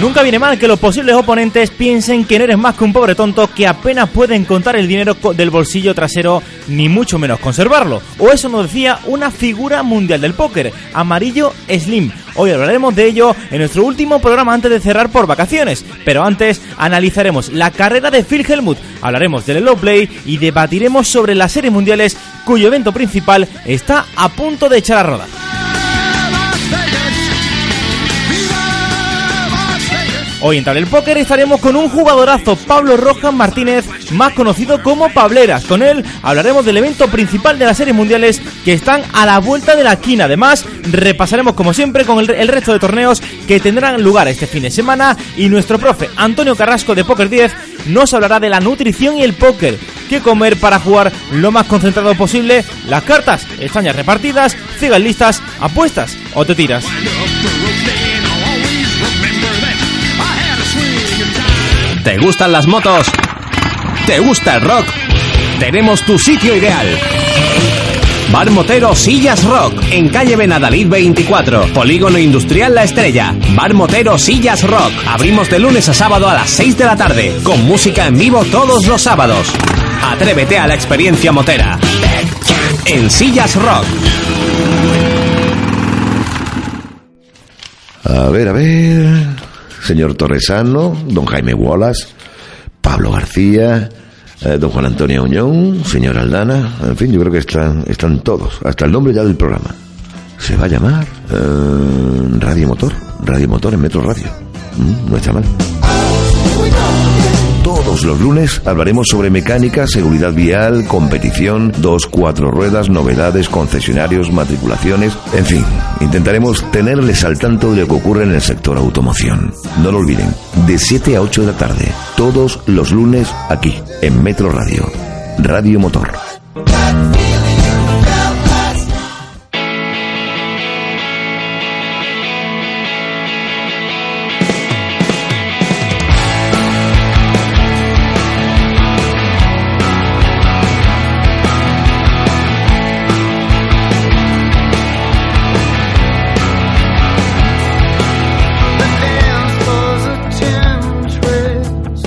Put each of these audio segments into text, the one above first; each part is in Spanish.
Nunca viene mal que los posibles oponentes piensen que no eres más que un pobre tonto que apenas pueden contar el dinero del bolsillo trasero, ni mucho menos conservarlo. O eso nos decía una figura mundial del póker, Amarillo Slim. Hoy hablaremos de ello en nuestro último programa antes de cerrar por vacaciones. Pero antes analizaremos la carrera de Phil Helmut, hablaremos del low play y debatiremos sobre las series mundiales cuyo evento principal está a punto de echar a rodar. Hoy en Table Póker estaremos con un jugadorazo, Pablo Rojas Martínez, más conocido como Pableras. Con él hablaremos del evento principal de las series mundiales que están a la vuelta de la esquina. Además, repasaremos como siempre con el, el resto de torneos que tendrán lugar este fin de semana y nuestro profe Antonio Carrasco de Poker 10 nos hablará de la nutrición y el póker. ¿Qué comer para jugar lo más concentrado posible? Las cartas ya repartidas, sigan listas, apuestas o te tiras. ¿Te gustan las motos? ¿Te gusta el rock? Tenemos tu sitio ideal. Bar Motero Sillas Rock, en calle Benadalid 24, Polígono Industrial La Estrella. Bar Motero Sillas Rock, abrimos de lunes a sábado a las 6 de la tarde, con música en vivo todos los sábados. Atrévete a la experiencia motera. En Sillas Rock. A ver, a ver. Señor Torresano, don Jaime Wallace, Pablo García, eh, don Juan Antonio Uñón, señor Aldana, en fin, yo creo que están, están todos, hasta el nombre ya del programa. Se va a llamar eh, Radio Motor, Radio Motor en Metro Radio. No está mal. Todos los lunes hablaremos sobre mecánica, seguridad vial, competición, dos, cuatro ruedas, novedades, concesionarios, matriculaciones, en fin, intentaremos tenerles al tanto de lo que ocurre en el sector automoción. No lo olviden, de 7 a 8 de la tarde, todos los lunes aquí, en Metro Radio, Radio Motor.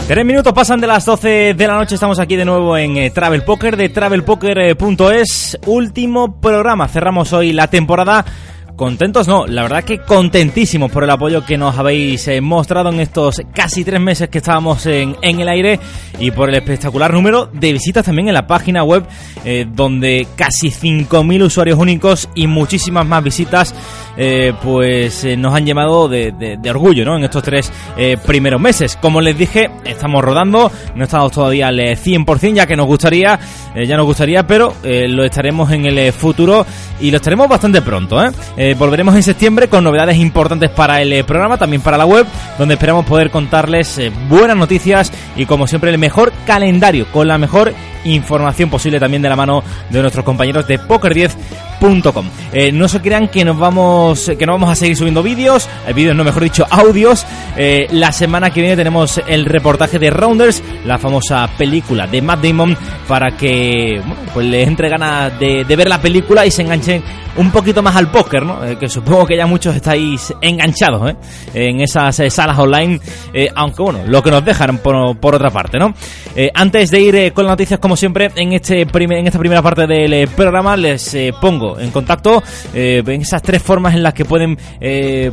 Tres minutos pasan de las 12 de la noche, estamos aquí de nuevo en eh, Travel Poker de travelpoker.es, último programa, cerramos hoy la temporada. Contentos no, la verdad que contentísimos por el apoyo que nos habéis eh, mostrado en estos casi tres meses que estábamos en, en, el aire y por el espectacular número de visitas también en la página web eh, donde casi 5.000 usuarios únicos y muchísimas más visitas eh, pues eh, nos han llamado de, de, orgullo ¿no? en estos tres eh, primeros meses. Como les dije, estamos rodando, no estamos todavía al 100% ya que nos gustaría, ya nos gustaría, pero lo estaremos en el futuro y lo estaremos bastante pronto. Volveremos en septiembre con novedades importantes para el programa, también para la web, donde esperamos poder contarles buenas noticias y como siempre el mejor calendario, con la mejor información posible también de la mano de nuestros compañeros de poker10.com. Eh, no se crean que nos vamos que no vamos a seguir subiendo vídeos, eh, vídeos no mejor dicho audios. Eh, la semana que viene tenemos el reportaje de Rounders, la famosa película de Matt Damon, para que bueno, pues les entre ganas de, ver la película y se enganchen un poquito más al póker, ¿no? Que supongo que ya muchos estáis enganchados en esas salas online, aunque bueno, lo que nos dejan por, por otra parte, ¿no? Antes de ir con las noticias, como siempre, en este primer, en esta primera parte del programa les pongo en contacto en esas tres formas en las que pueden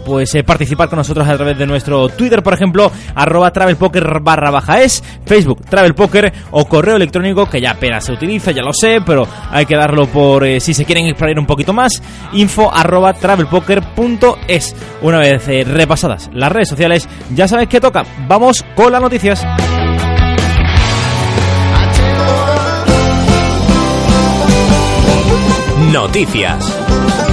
pues participar con nosotros a través de nuestro Twitter, por ejemplo, arroba travelpoker barra baja es, Facebook travelpoker o correo electrónico que ya apenas se utiliza, ya lo sé, pero hay que darlo por si se quieren explorar un poquito más info arroba travelpoker.es. Una vez eh, repasadas las redes sociales, ya sabéis que toca. Vamos con las noticias. Noticias.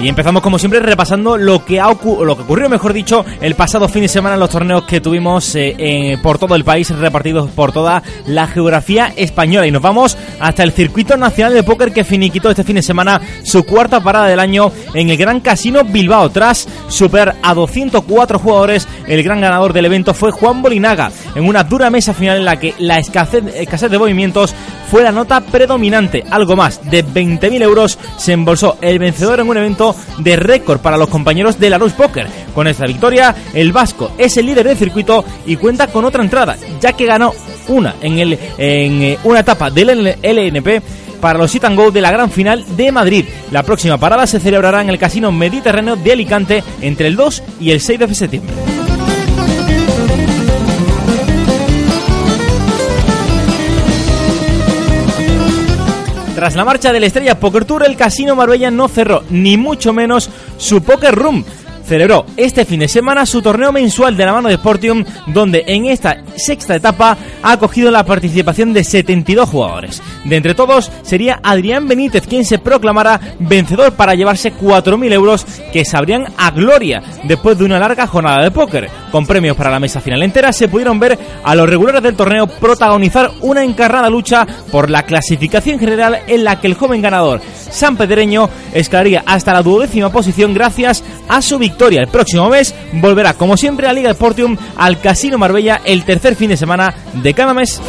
Y empezamos como siempre repasando lo que, ha lo que ocurrió, mejor dicho, el pasado fin de semana en los torneos que tuvimos eh, por todo el país, repartidos por toda la geografía española. Y nos vamos hasta el Circuito Nacional de Póker que finiquitó este fin de semana su cuarta parada del año en el Gran Casino Bilbao. Tras superar a 204 jugadores, el gran ganador del evento fue Juan Bolinaga, en una dura mesa final en la que la escasez, escasez de movimientos fue la nota predominante. Algo más de 20.000 euros se embolsó el vencedor en un evento de récord para los compañeros de la Rus Poker. Con esta victoria, el vasco es el líder del circuito y cuenta con otra entrada, ya que ganó una en, el, en eh, una etapa del LNP para los Sit and Go de la gran final de Madrid. La próxima parada se celebrará en el Casino Mediterráneo de Alicante entre el 2 y el 6 de septiembre. Tras la marcha de la Estrella Poker Tour, el Casino Marbella no cerró, ni mucho menos su Poker Room celebró este fin de semana su torneo mensual de la mano de Sportium, donde en esta sexta etapa ha acogido la participación de 72 jugadores. De entre todos sería Adrián Benítez quien se proclamará vencedor para llevarse 4.000 euros que sabrían a gloria después de una larga jornada de póker. Con premios para la mesa final entera se pudieron ver a los regulares del torneo protagonizar una encarnada lucha por la clasificación general en la que el joven ganador San Pedreño escalaría hasta la duodécima posición gracias a su victoria el próximo mes, volverá como siempre a Liga Sportium al Casino Marbella el tercer fin de semana de cada mes.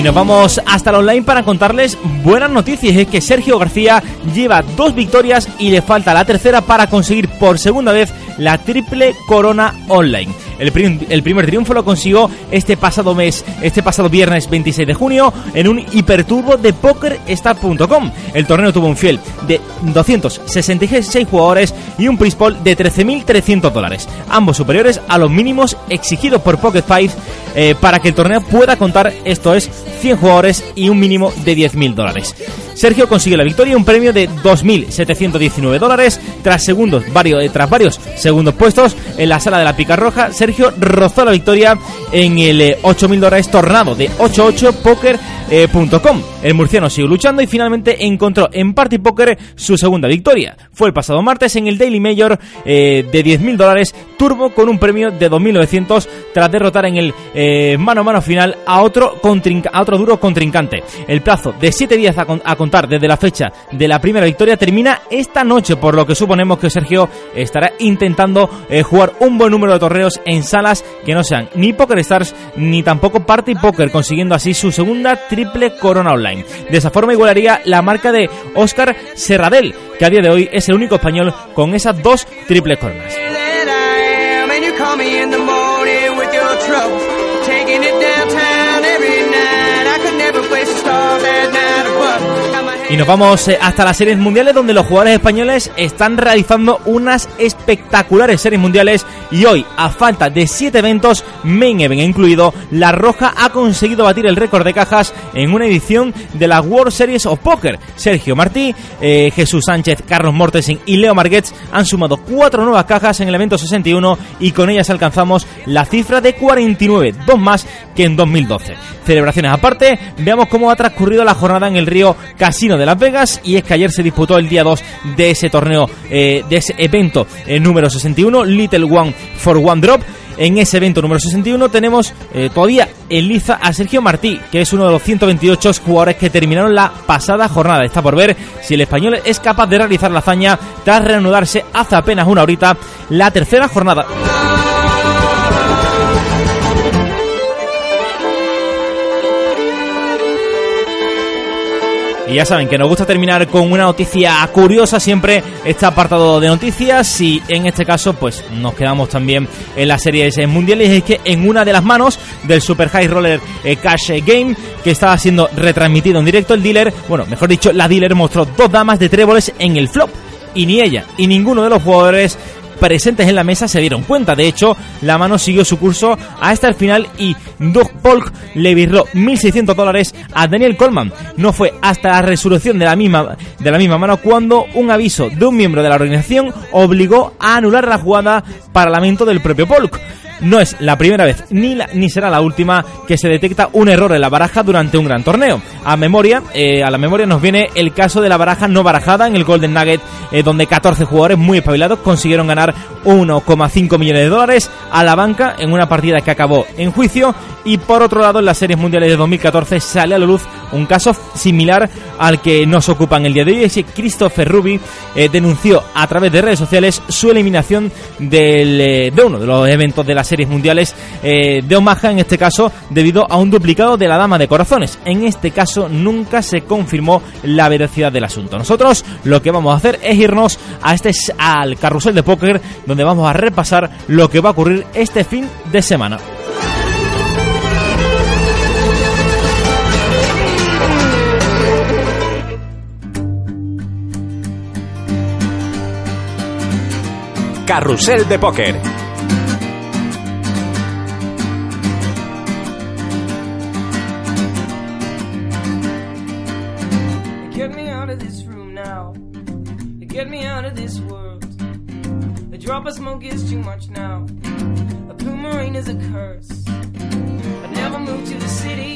Y nos vamos hasta el online para contarles buenas noticias. Es que Sergio García lleva dos victorias y le falta la tercera para conseguir por segunda vez la triple corona online. El, primer triunfo lo consiguió este pasado mes, este pasado viernes 26 de junio, en un hiperturbo de PokerStar.com. El torneo tuvo un fiel de 266 jugadores y un prize de 13.300 dólares, ambos superiores a los mínimos exigidos por Pocket Five eh, para que el torneo pueda contar, esto es, 100 jugadores y un mínimo de 10.000 dólares. Sergio consigue la victoria y un premio de 2.719 dólares tras segundos, varios, eh, tras varios segundos puestos en la sala de la pica roja. Sergio rozó la victoria en el 8.000 eh, dólares tornado de 88poker.com. el murciano siguió luchando y finalmente encontró en Party Poker su segunda victoria. Fue el pasado martes en el Daily Major eh, de 10.000 dólares turbo con un premio de 2.900 tras derrotar en el mano a mano final a otro, a otro duro contrincante. El plazo de 7 días a contar desde la fecha de la primera victoria termina esta noche, por lo que suponemos que Sergio estará intentando eh, jugar un buen número de torneos en salas que no sean ni Poker Stars ni tampoco Party Poker, consiguiendo así su segunda triple corona online. De esa forma igualaría la marca de Oscar Serradel, que a día de hoy es el único español con esas dos triples coronas. Y nos vamos eh, hasta las series mundiales donde los jugadores españoles están realizando unas espectaculares series mundiales y hoy, a falta de 7 eventos, main event incluido, La Roja ha conseguido batir el récord de cajas en una edición de la World Series of Poker. Sergio Martí, eh, Jesús Sánchez, Carlos Mortensen y Leo Marguets han sumado 4 nuevas cajas en el evento 61 y con ellas alcanzamos la cifra de 49, dos más que en 2012. Celebraciones aparte, veamos cómo ha transcurrido la jornada en el río Casino de Las Vegas y es que ayer se disputó el día 2 de ese torneo, eh, de ese evento eh, número 61, Little One for One Drop. En ese evento número 61 tenemos eh, todavía en liza a Sergio Martí, que es uno de los 128 jugadores que terminaron la pasada jornada. Está por ver si el español es capaz de realizar la hazaña tras reanudarse hace apenas una horita la tercera jornada. Y ya saben que nos gusta terminar con una noticia curiosa siempre este apartado de noticias. Y en este caso pues nos quedamos también en las series mundiales. Es que en una de las manos del Super High Roller eh, Cash Game que estaba siendo retransmitido en directo el dealer, bueno, mejor dicho, la dealer mostró dos damas de tréboles en el flop. Y ni ella y ninguno de los jugadores presentes en la mesa se dieron cuenta. De hecho, la mano siguió su curso hasta el final y Doug Polk le virró 1.600 dólares a Daniel Coleman. No fue hasta la resolución de la, misma, de la misma mano cuando un aviso de un miembro de la organización obligó a anular la jugada para lamento del propio Polk. No es la primera vez ni, ni será la última que se detecta un error en la baraja durante un gran torneo. A memoria, eh, a la memoria nos viene el caso de la baraja no barajada en el Golden Nugget, eh, donde 14 jugadores muy espabilados consiguieron ganar 1,5 millones de dólares a la banca en una partida que acabó en juicio. Y por otro lado, en las series mundiales de 2014 sale a la luz un caso similar al que nos ocupa en el día de hoy. Es que Christopher Ruby eh, denunció a través de redes sociales su eliminación del, de uno de los eventos de las series mundiales de Omaha, en este caso debido a un duplicado de la Dama de Corazones. En este caso nunca se confirmó la veracidad del asunto. Nosotros lo que vamos a hacer es irnos a este al carrusel de póker donde vamos a repasar lo que va a ocurrir este fin de semana. Carrusel de póker get me out of this world. A drop of smoke is too much now. A blue marine is a curse.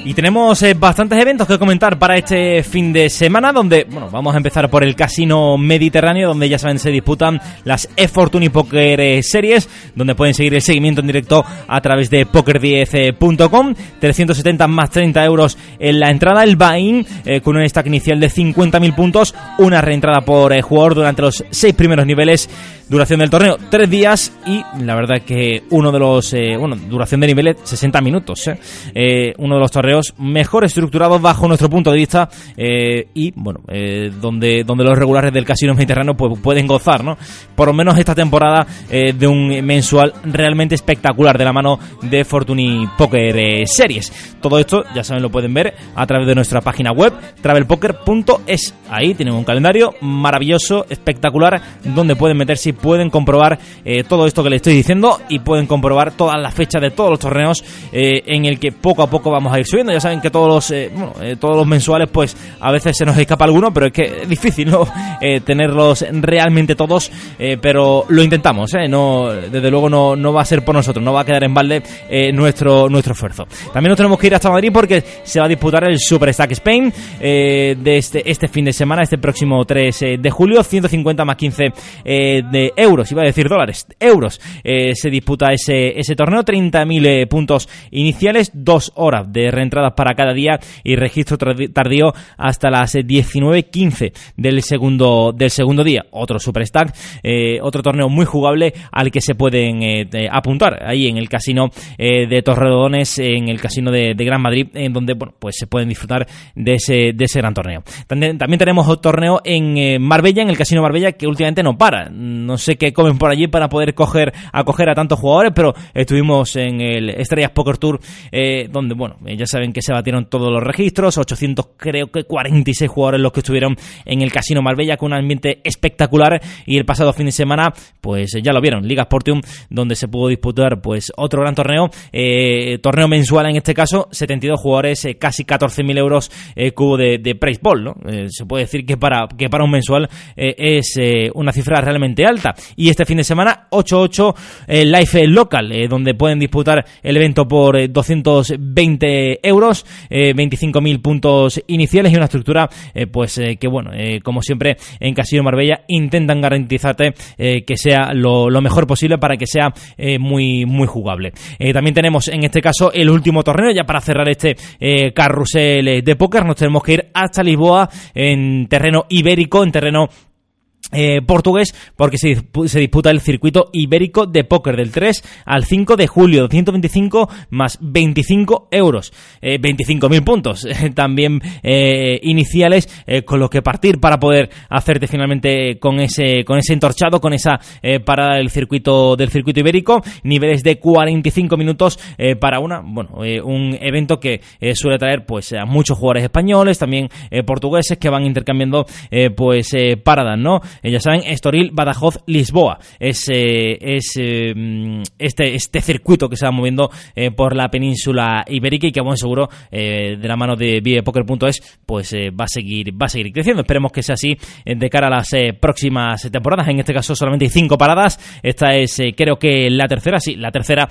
Y tenemos eh, bastantes eventos que comentar para este fin de semana, donde, bueno, vamos a empezar por el Casino Mediterráneo, donde ya saben se disputan las e-Fortune Poker eh, Series, donde pueden seguir el seguimiento en directo a través de poker10.com, 370 más 30 euros en la entrada, el buy-in eh, con un stack inicial de 50.000 puntos, una reentrada por jugador durante los seis primeros niveles, duración del torneo, tres días y la verdad que uno de los, bueno, duración de niveles 60 minutos, uno de los torneos mejor estructurados bajo nuestro punto de vista eh, y bueno eh, donde donde los regulares del casino mediterráneo pues pueden gozar no por lo menos esta temporada eh, de un mensual realmente espectacular de la mano de Fortuny Poker Series. Todo esto ya saben lo pueden ver a través de nuestra página web travelpoker.es ahí tienen un calendario maravilloso espectacular donde pueden meterse pueden comprobar todo esto que les estoy diciendo y pueden comprobar todas las fechas de todos los torneos en el que poco a poco vamos a ir subiendo ya saben que todos los, eh, eh, todos los mensuales, pues a veces se nos escapa alguno, pero es que es difícil. Eh, tenerlos realmente todos, pero lo intentamos, desde luego no, no va a ser por nosotros, no va a quedar en balde nuestro, nuestro esfuerzo. También nos tenemos que ir hasta Madrid porque se va a disputar el Super Stack Spain de este, este fin de semana, este próximo 3 de julio, 150 más 15 de euros, iba a decir dólares, euros. se disputa ese, ese torneo, 30.000 puntos iniciales, dos horas de reentrada para cada día y registro tardío hasta las 19.15 del segundo, del segundo día. Otro Super Stack, eh, otro torneo muy jugable al que se pueden eh, apuntar ahí en el casino eh, de Torredones, en el casino de, Gran Madrid, en donde bueno, pues se pueden disfrutar de ese, de ese gran torneo. También, también tenemos otro torneo en Marbella, en el casino Marbella, que últimamente no para. No sé qué comen por allí para poder coger, acoger a tantos jugadores, pero estuvimos en el Estrellas Poker Tour, donde, bueno, ya saben que se batieron todos los registros, 800 creo que 46 jugadores los que estuvieron en el Casino Marbella con un ambiente espectacular y el pasado fin de semana pues ya lo vieron, Liga Sportium donde se pudo disputar pues otro gran torneo, eh, torneo mensual en este caso, 72 jugadores, eh, casi 14.000 euros eh, cubo de, de price ball, ¿no? se puede decir que para, que para un mensual es una cifra realmente alta y este fin de semana 8-8 Life Local donde pueden disputar el evento por 220 euros 25.000 eh, puntos iniciales y una estructura, eh, pues eh, que bueno, como siempre en Casino Marbella intentan garantizarte que sea lo, mejor posible para que sea muy, muy jugable. también tenemos en este caso el último torneo, ya para cerrar este carrusel de póker, nos tenemos que ir hasta Lisboa en terreno ibérico, en terreno eh, portugués porque se, disputa el circuito ibérico de póker del 3 al 5 de julio, 225 más 25 euros, eh, 25.000 puntos también eh, iniciales eh, con los que partir para poder hacerte finalmente con ese con ese entorchado, con esa parada del circuito del circuito ibérico, niveles de 45 minutos para una bueno un evento que suele traer pues a muchos jugadores españoles, también portugueses que van intercambiando pues paradas, ¿no? Ya saben, Estoril, Badajoz, Lisboa. Es, es este, este circuito que se va moviendo por la península ibérica y que, bueno, seguro, de la mano de Poker.es, pues va a seguir va a seguir creciendo. Esperemos que sea así de cara a las próximas temporadas. En este caso, solamente hay cinco paradas. Esta es, creo que la tercera, sí, la tercera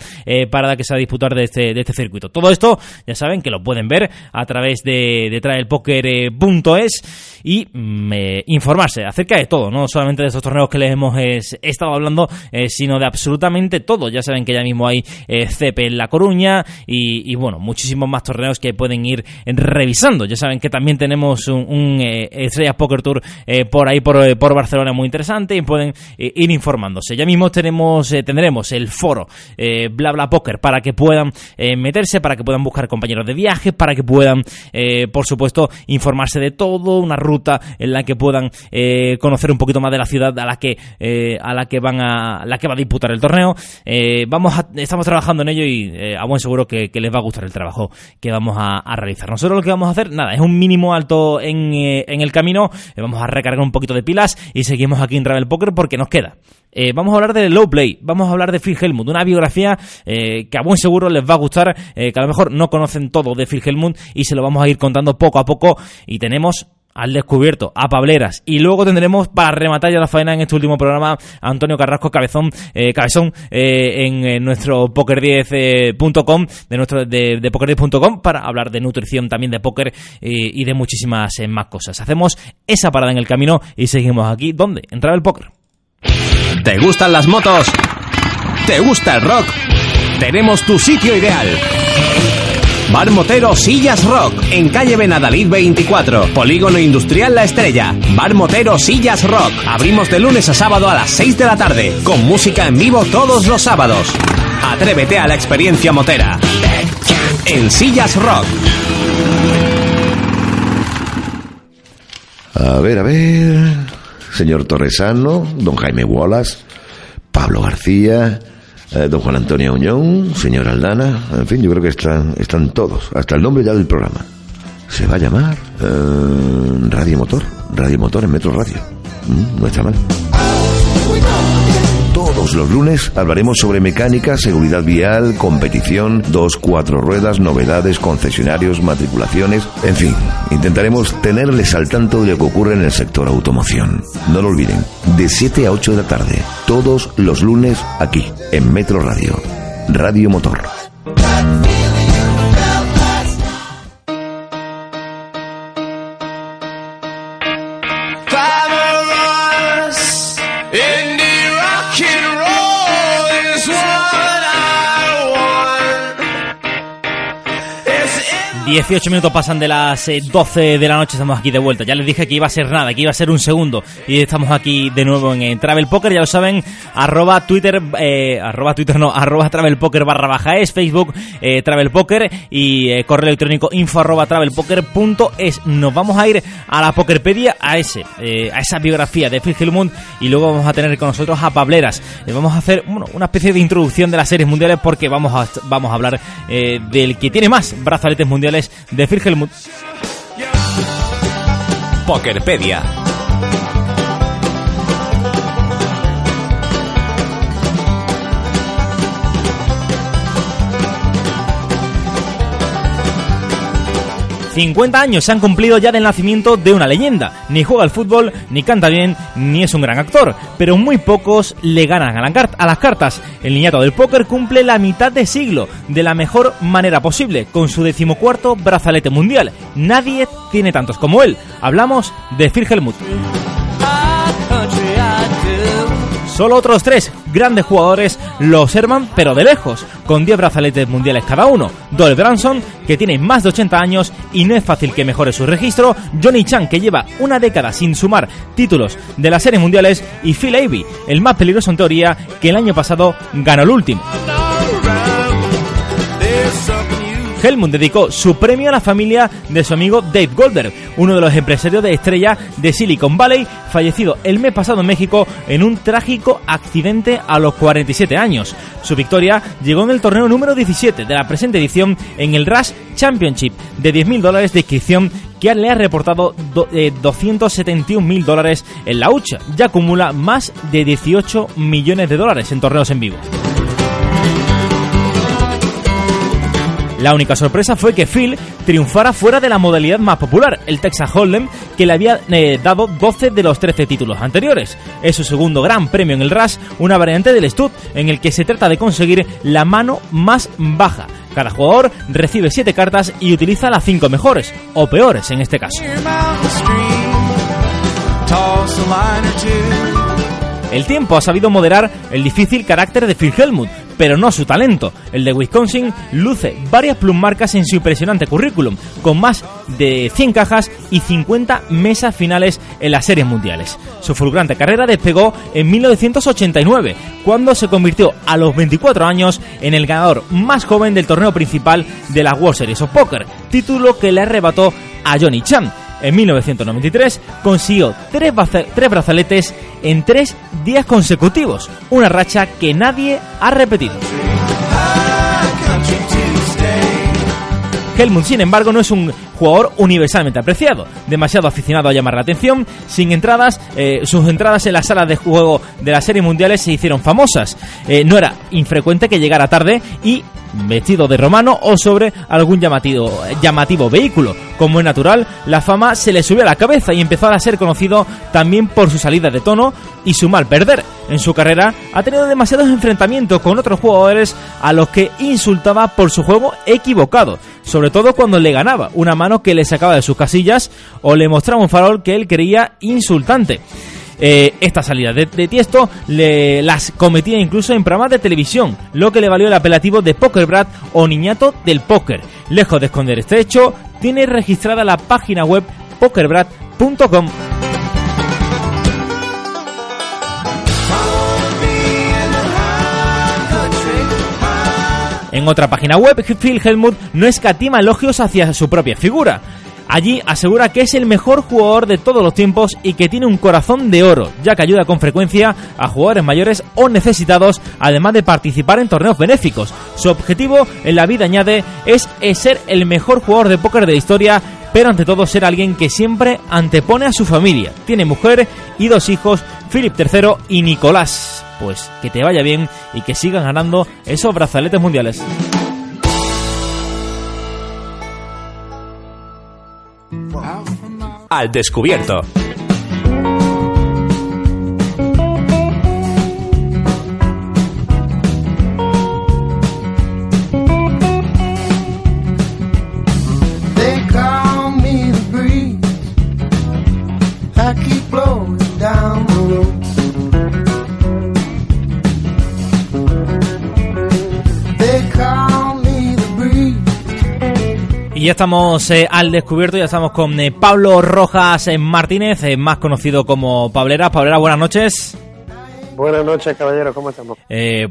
parada que se va a disputar de este, de este circuito. Todo esto, ya saben que lo pueden ver a través de, de traelpoker.es y mm, informarse acerca de todo, solamente de estos torneos que les hemos estado hablando, eh, sino de absolutamente todo. Ya saben que ya mismo hay eh, CP en La Coruña y, bueno, muchísimos más torneos que pueden ir revisando. Ya saben que también tenemos un, un eh, Estrellas Poker Tour por ahí por, Barcelona muy interesante y pueden ir informándose. Ya mismo tenemos tendremos el foro bla bla poker para que puedan meterse, para que puedan buscar compañeros de viaje, para que puedan por supuesto informarse de todo, una ruta en la que puedan conocer un poquito más de la ciudad a la que eh, a la que van a la que va a disputar el torneo. Eh, vamos estamos trabajando en ello y a buen seguro que, les va a gustar el trabajo que vamos a, realizar. Nosotros lo que vamos a hacer, nada, es un mínimo alto en, en el camino. vamos a recargar un poquito de pilas y seguimos aquí en Ravel Poker porque nos queda. vamos a hablar de Low Play, vamos a hablar de Phil Helmut, una biografía que a buen seguro les va a gustar, que a lo mejor no conocen todo de Phil Helmut y se lo vamos a ir contando poco a poco y tenemos al descubierto, a Pableras. Y luego tendremos para rematar ya la faena en este último programa Antonio Carrasco Cabezón, eh, Cabezón eh, en, nuestro poker10.com, de nuestro de, de poker10.com para hablar de nutrición también de póker eh, y de muchísimas más cosas. Hacemos esa parada en el camino y seguimos aquí. ¿Dónde? Entrar el póker. ¿Te gustan las motos? ¿Te gusta el rock? Tenemos tu sitio ideal. Bar Motero Sillas Rock, en calle Benadalid 24, Polígono Industrial La Estrella. Bar Motero Sillas Rock, abrimos de lunes a sábado a las 6 de la tarde, con música en vivo todos los sábados. Atrévete a la experiencia motera. En Sillas Rock. A ver, a ver. Señor Torresano, don Jaime Wallace, Pablo García, eh, don Juan Antonio Uñón, señor Aldana, en fin, yo creo que están, están todos, hasta el nombre ya del programa. Se va a llamar eh, Radio Motor, Radio Motor en Metro Radio. Mm, no está mal. Los lunes hablaremos sobre mecánica, seguridad vial, competición, dos, cuatro ruedas, novedades, concesionarios, matriculaciones, en fin, intentaremos tenerles al tanto de lo que ocurre en el sector automoción. No lo olviden, de 7 a 8 de la tarde, todos los lunes aquí, en Metro Radio, Radio Motor. 18 minutos pasan de las 12 eh, de la noche, estamos aquí de vuelta. Ya les dije que iba a ser nada, que iba a ser un segundo. Y estamos aquí de nuevo en, Travel Poker, ya lo saben, arroba Twitter, eh, arroba Twitter no, arroba Travel Poker barra baja es, Facebook eh, Travel Poker y eh, correo electrónico info arroba es Nos vamos a ir a la Pokerpedia, a ese, a esa biografía de Phil Hellmund y luego vamos a tener con nosotros a Pableras. vamos a hacer bueno, una especie de introducción de las series mundiales porque vamos a, vamos a hablar del que tiene más brazaletes mundiales de Phil Helmut. Pokerpedia 50 años se han cumplido ya del nacimiento de una leyenda. Ni juega al fútbol, ni canta bien, ni es un gran actor. Pero muy pocos le ganan a, las cartas. El niñato del póker cumple la mitad de siglo de la mejor manera posible, con su decimocuarto brazalete mundial. Nadie tiene tantos como él. Hablamos de Phil Helmut. Solo otros tres grandes jugadores lo observan, pero de lejos, con 10 brazaletes mundiales cada uno. Doyle Branson, que tiene más de 80 años y no es fácil que mejore su registro. Johnny Chan, que lleva una década sin sumar títulos de las series mundiales. Y Phil Avey, el más peligroso en teoría, que el año pasado ganó el último. Helmut dedicó su premio a la familia de su amigo Dave Goldberg, uno de los empresarios de estrella de Silicon Valley, fallecido el mes pasado en México en un trágico accidente a los 47 años. Su victoria llegó en el torneo número 17 de la presente edición en el Rush Championship de 10.000 dólares de inscripción que le ha reportado 271 mil dólares en la hucha. Ya acumula más de 18 millones de dólares en torneos en vivo. La única sorpresa fue que Phil triunfara fuera de la modalidad más popular, el Texas Hold'em, que le había eh, dado 12 de los 13 títulos anteriores. Es su segundo gran premio en el Rush, una variante del Stud, en el que se trata de conseguir la mano más baja. Cada jugador recibe 7 cartas y utiliza las 5 mejores, o peores en este caso. El tiempo ha sabido moderar el difícil carácter de Phil Helmut, pero no su talento. El de Wisconsin luce varias marcas en su impresionante currículum, con más de 100 cajas y 50 mesas finales en las series mundiales. Su fulgurante carrera despegó en 1989, cuando se convirtió a los 24 años en el ganador más joven del torneo principal de la World Series of Poker, título que le arrebató a Johnny Chan en 1993 consiguió tres, brazaletes en tres días consecutivos, una racha que nadie ha repetido. Helmut, sin embargo, no es un jugador universalmente apreciado, demasiado aficionado a llamar la atención, sin entradas, eh, sus entradas en las salas de juego de las series mundiales se hicieron famosas. Eh, no era infrecuente que llegara tarde y vestido de romano o sobre algún llamativo, llamativo vehículo. Como es natural, la fama se le subió a la cabeza y empezó a ser conocido también por su salida de tono y su mal perder. En su carrera ha tenido demasiados enfrentamientos con otros jugadores a los que insultaba por su juego equivocado, sobre todo cuando le ganaba una mano que le sacaba de sus casillas o le mostraba un farol que él creía insultante. Eh, esta salida de, Tiesto le, las cometía incluso en programas de televisión, lo que le valió el apelativo de Poker Brat o niñato del póker. Lejos de esconder este hecho, tiene registrada la página web pokerbrat.com. En otra página web, Phil Helmut no escatima elogios hacia su propia figura. Allí asegura que es el mejor jugador de todos los tiempos y que tiene un corazón de oro, ya que ayuda con frecuencia a jugadores mayores o necesitados, además de participar en torneos benéficos. Su objetivo en la vida, añade, es ser el mejor jugador de póker de la historia, pero ante todo ser alguien que siempre antepone a su familia. Tiene mujer y dos hijos, Philip III y Nicolás. Pues que te vaya bien y que sigan ganando esos brazaletes mundiales. Al descubierto. Y ya estamos eh, al descubierto, ya estamos con eh, Pablo Rojas eh, Martínez, más conocido como Pablera. Pablera, buenas noches. Buenas noches, caballero, ¿cómo estamos?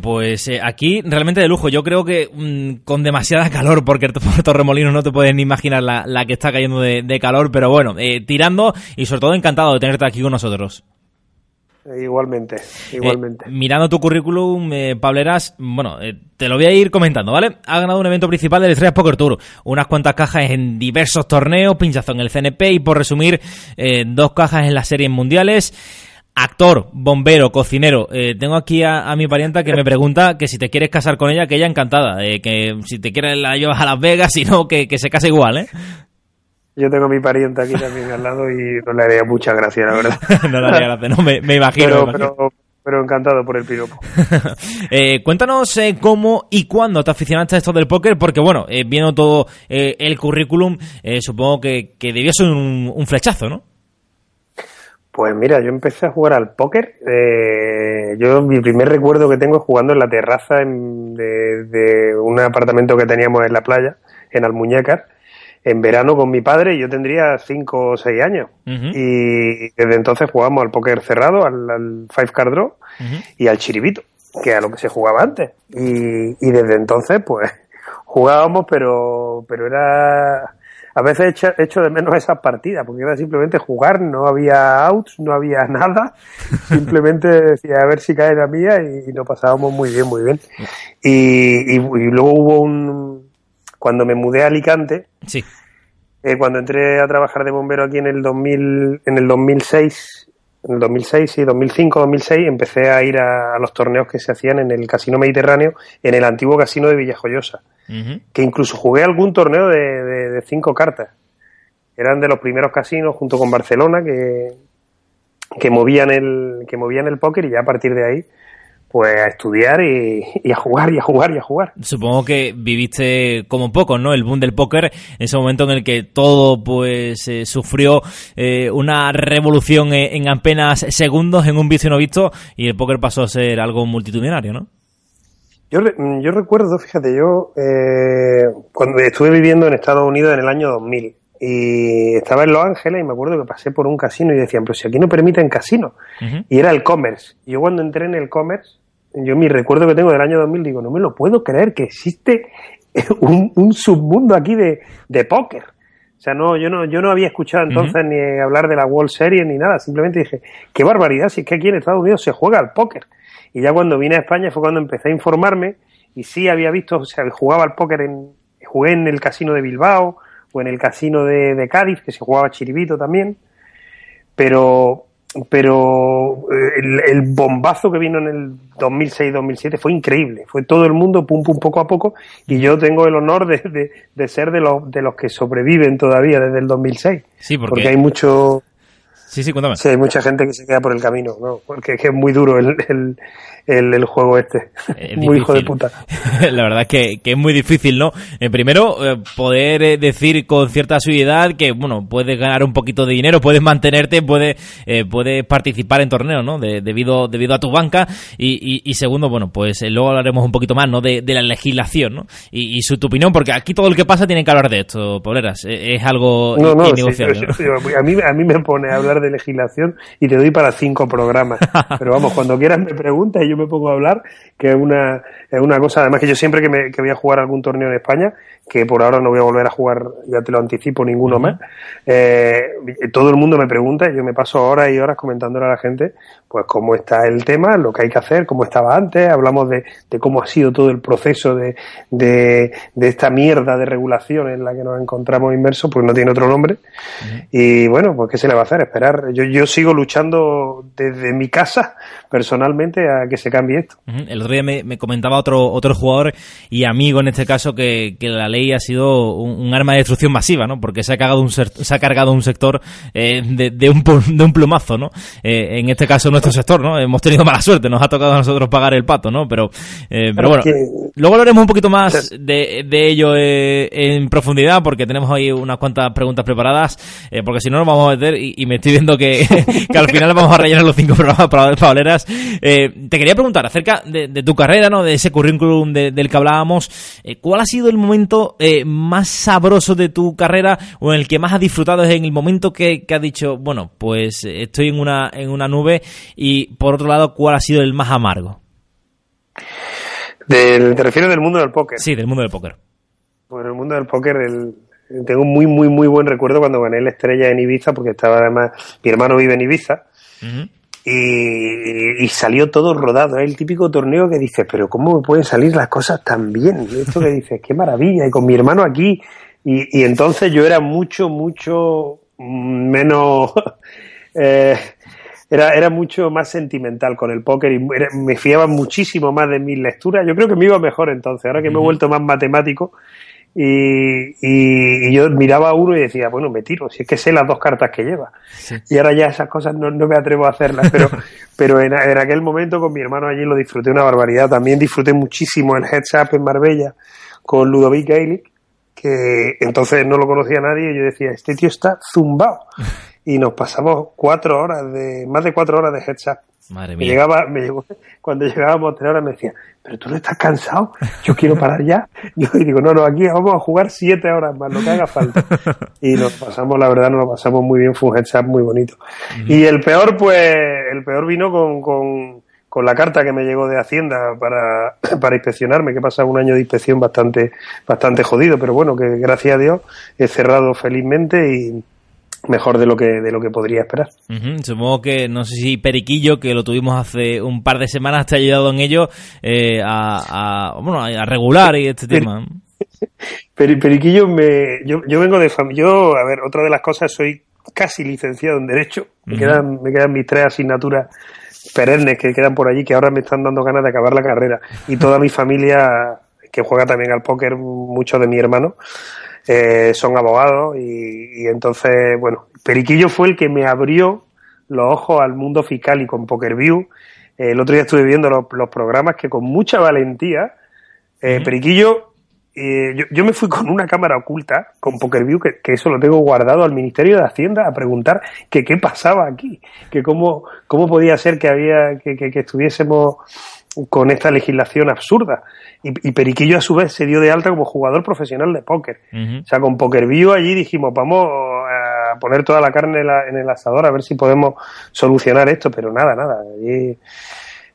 pues aquí realmente de lujo. Yo creo que mm, con demasiada calor, porque por Torremolinos no te puedes ni imaginar la, que está cayendo de, de calor, pero bueno, tirando y sobre todo encantado de tenerte aquí con nosotros. Igualmente, igualmente. Eh, mirando tu currículum, eh, Pableras, bueno, eh, te lo voy a ir comentando, ¿vale? Ha ganado un evento principal del Estrellas Poker Tour, unas cuantas cajas en diversos torneos, pinchazo en el CNP y por resumir, dos cajas en las series mundiales. Actor, bombero, cocinero. tengo aquí a, mi parienta que me pregunta que si te quieres casar con ella, que ella encantada. que si te quieres la llevas a Las Vegas, si no, que, que se case igual, ¿eh? Yo tengo a mi pariente aquí también al lado y no le haría mucha gracia, la verdad. no le haría gracia, no, me, imagino. Pero, encantado por el piropo. eh, cuéntanos eh, cómo y cuándo te aficionaste a esto del póker, porque bueno, eh, viendo todo eh, el currículum, supongo que, que debió ser un, flechazo, ¿no? Pues mira, yo empecé a jugar al póker. yo mi primer recuerdo que tengo es jugando en la terraza de, de un apartamento que teníamos en la playa, en Almuñécar en verano con mi padre, yo tendría 5 o 6 años. Y desde entonces jugamos al póker cerrado, al, Five Card Draw y al chiribito, que a lo que se jugaba antes. Y, y desde entonces, pues, jugábamos, pero, pero era. A veces he hecho, de menos esas partidas, porque era simplemente jugar, no había outs, no había nada, simplemente decía a ver si cae la mía y, y nos pasábamos muy bien, muy bien. y, y luego hubo un, cuando me mudé a Alicante, sí. eh, cuando entré a trabajar de bombero aquí en el 2000, en el 2006, en el 2006 y 2005, 2006, empecé a ir a, los torneos que se hacían en el Casino Mediterráneo, en el antiguo casino de Villajoyosa, que incluso jugué algún torneo de, cinco cartas. Eran de los primeros casinos junto con Barcelona que, que movían el que movían el póker y ya a partir de ahí pues a estudiar y, a jugar y a jugar y a jugar. Supongo que viviste como poco, ¿no? El boom del póker, en ese momento en el que todo pues eh, sufrió eh, una revolución e, en apenas segundos en un vicio no visto y el póker pasó a ser algo multitudinario, ¿no? Yo, yo recuerdo, fíjate, yo eh, cuando estuve viviendo en Estados Unidos en el año 2000 y estaba en Los Ángeles y me acuerdo que pasé por un casino y decían, pero si aquí no permiten casino. Y era el Commerce. Y yo cuando entré en el Commerce yo mi recuerdo que tengo del año 2000 digo, no me lo puedo creer que existe un, submundo aquí de, de póker. O sea, no, yo no, yo no había escuchado entonces ni hablar de la World Series ni nada. Simplemente dije, qué barbaridad, si es que aquí en Estados Unidos se juega al póker. Y ya cuando vine a España fue cuando empecé a informarme y sí había visto, o sea, jugaba al póker en, jugué en el casino de Bilbao o en el casino de, de Cádiz, que se jugaba chiribito también. Pero, pero eh, el, bombazo que vino en el 2006-2007 fue increíble. Fue todo el mundo pum pum poco a poco y yo tengo el honor de, de, ser de los, de los que sobreviven todavía desde el 2006. Sí, porque, hay mucho... Sí, sí, cuéntame. Sí, hay mucha gente que se queda por el camino, ¿no? Porque es que es muy duro el, el, el, juego este. muy hijo de puta. La verdad es que, que, es muy difícil, ¿no? Eh, primero, eh, poder eh, decir con cierta seguridad que, bueno, puedes ganar un poquito de dinero, puedes mantenerte, puedes, puedes participar en torneos, ¿no? debido, debido a tu banca. Y, y, segundo, bueno, pues luego hablaremos un poquito más, ¿no? De, de la legislación, ¿no? Y, y, su tu opinión, porque aquí todo el que pasa tiene que hablar de esto, Poleras. Es, algo no, no, a, mí, a mí me pone a hablar de legislación y te doy para cinco programas. Pero vamos, cuando quieras me preguntas y yo me pongo a hablar, que es una, es una cosa, además que yo siempre que, me, que voy a jugar algún torneo en España, que por ahora no voy a volver a jugar, ya te lo anticipo, ninguno más. Eh, todo el mundo me pregunta, yo me paso horas y horas comentándole a la gente, pues cómo está el tema, lo que hay que hacer, cómo estaba antes, hablamos de, de cómo ha sido todo el proceso de, de, de, esta mierda de regulación en la que nos encontramos inmersos, pues no tiene otro nombre. Y bueno, pues qué se le va a hacer, esperar. Yo, yo sigo luchando desde mi casa, personalmente, a que se cambie esto. El otro día me, me, comentaba otro, otro jugador y amigo en este caso que, que la ley ha sido un, arma de destrucción masiva, ¿no? Porque se ha cargado un, se ha cargado un sector eh, de, un, de un plumazo, ¿no? Eh, en este caso nuestro sector, ¿no? Hemos tenido mala suerte, nos ha tocado a nosotros pagar el pato, ¿no? Pero, eh, pero bueno, luego hablaremos un poquito más de, de ello en profundidad porque tenemos ahí unas cuantas preguntas preparadas, porque si no nos vamos a meter y, me estoy viendo que, que, al final vamos a rellenar los cinco programas para Pauleras. te quería preguntar acerca de, tu carrera, ¿no? De ese currículum del que hablábamos. ¿Cuál ha sido el momento eh, más sabroso de tu carrera o en el que más has disfrutado es en el momento que, que has dicho, bueno, pues eh, estoy en una, en una nube y por otro lado, ¿cuál ha sido el más amargo? ¿Te refieres del mundo del póker? Sí, del mundo del póker. Bueno, el mundo del póker, tengo un muy, muy, muy buen recuerdo cuando gané la estrella en Ibiza, porque estaba además, mi hermano vive en Ibiza, y, salió todo rodado. Es el típico torneo que dices, pero ¿cómo me pueden salir las cosas tan bien? Y esto que dices, qué maravilla, y con mi hermano aquí. Y, y entonces yo era mucho, mucho menos... eh, era, era mucho más sentimental con el póker y me fiaba muchísimo más de mis lecturas. Yo creo que me iba mejor entonces. Ahora que me he vuelto más matemático, y, y, yo miraba a uno y decía, bueno, me tiro, si es que sé las dos cartas que lleva. Y ahora ya esas cosas no, no me atrevo a hacerlas, pero, pero en, en, aquel momento con mi hermano allí lo disfruté una barbaridad. También disfruté muchísimo el Heads Up en Marbella con Ludovic Gaelic, que entonces no lo conocía nadie y yo decía, este tío está zumbado. Y nos pasamos cuatro horas de, más de cuatro horas de Heads Up. Madre mía. Me llegaba, me llegó, cuando llegábamos a tres horas me decía, pero tú no estás cansado, yo quiero parar ya. Yo digo, no, no, aquí vamos a jugar siete horas más, lo que haga falta. Y nos pasamos, la verdad, nos lo pasamos muy bien, fue un heads muy bonito. Y el peor, pues, el peor vino con, con, con la carta que me llegó de Hacienda para, para inspeccionarme, que pasa un año de inspección bastante, bastante jodido, pero bueno, que gracias a Dios he cerrado felizmente y, mejor de lo que de lo que podría esperar. Supongo que no sé si Periquillo que lo tuvimos hace un par de semanas te ha ayudado en ello eh, a, a, bueno a regular y este tema. Periquillo, me, yo, yo vengo de familia. Yo, a ver, otra de las cosas, soy casi licenciado en Derecho. Me, quedan, me quedan mis tres asignaturas perennes que quedan por allí, que ahora me están dando ganas de acabar la carrera. Y toda mi familia, que juega también al póker, muchos de mi hermano, eh, son abogados. Y, entonces, bueno, Periquillo fue el que me abrió los ojos al mundo fiscal y con PokerView. el otro día estuve viendo los, programas que con mucha valentía, eh, Periquillo yo, yo, me fui con una cámara oculta, con PokerView, que, que, eso lo tengo guardado al Ministerio de Hacienda, a preguntar que qué pasaba aquí, que cómo, cómo podía ser que había, que, que, estuviésemos con esta legislación absurda. Y, y, Periquillo a su vez se dio de alta como jugador profesional de póker. O sea, con PokerView allí dijimos, vamos a poner toda la carne en, el asador a ver si podemos solucionar esto, pero nada, nada. Y,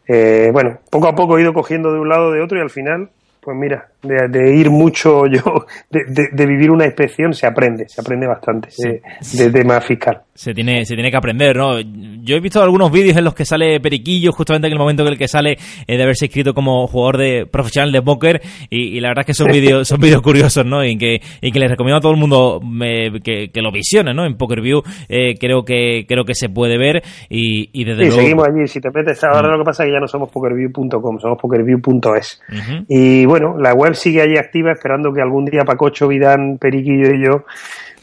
eh, bueno, poco a poco he ido cogiendo de un lado de otro y al final pues mira, de, ir mucho yo, de, vivir una inspección se aprende, se aprende bastante de, tema fiscal. Se tiene, se tiene que aprender, ¿no? Yo he visto algunos vídeos en los que sale Periquillo justamente en el momento en el que sale eh, de haberse inscrito como jugador de profesional de póker y, la verdad es que son vídeos son vídeos curiosos, ¿no? Y que, y que les recomiendo a todo el mundo eh, que, lo visione, ¿no? En PokerView eh, creo que creo que se puede ver y, y desde sí, seguimos allí. Si te metes, ahora lo que pasa es que ya no somos PokerView.com, somos PokerView.es. Y bueno, bueno, la web sigue ahí activa esperando que algún día Pacocho, Vidán, Periquillo y yo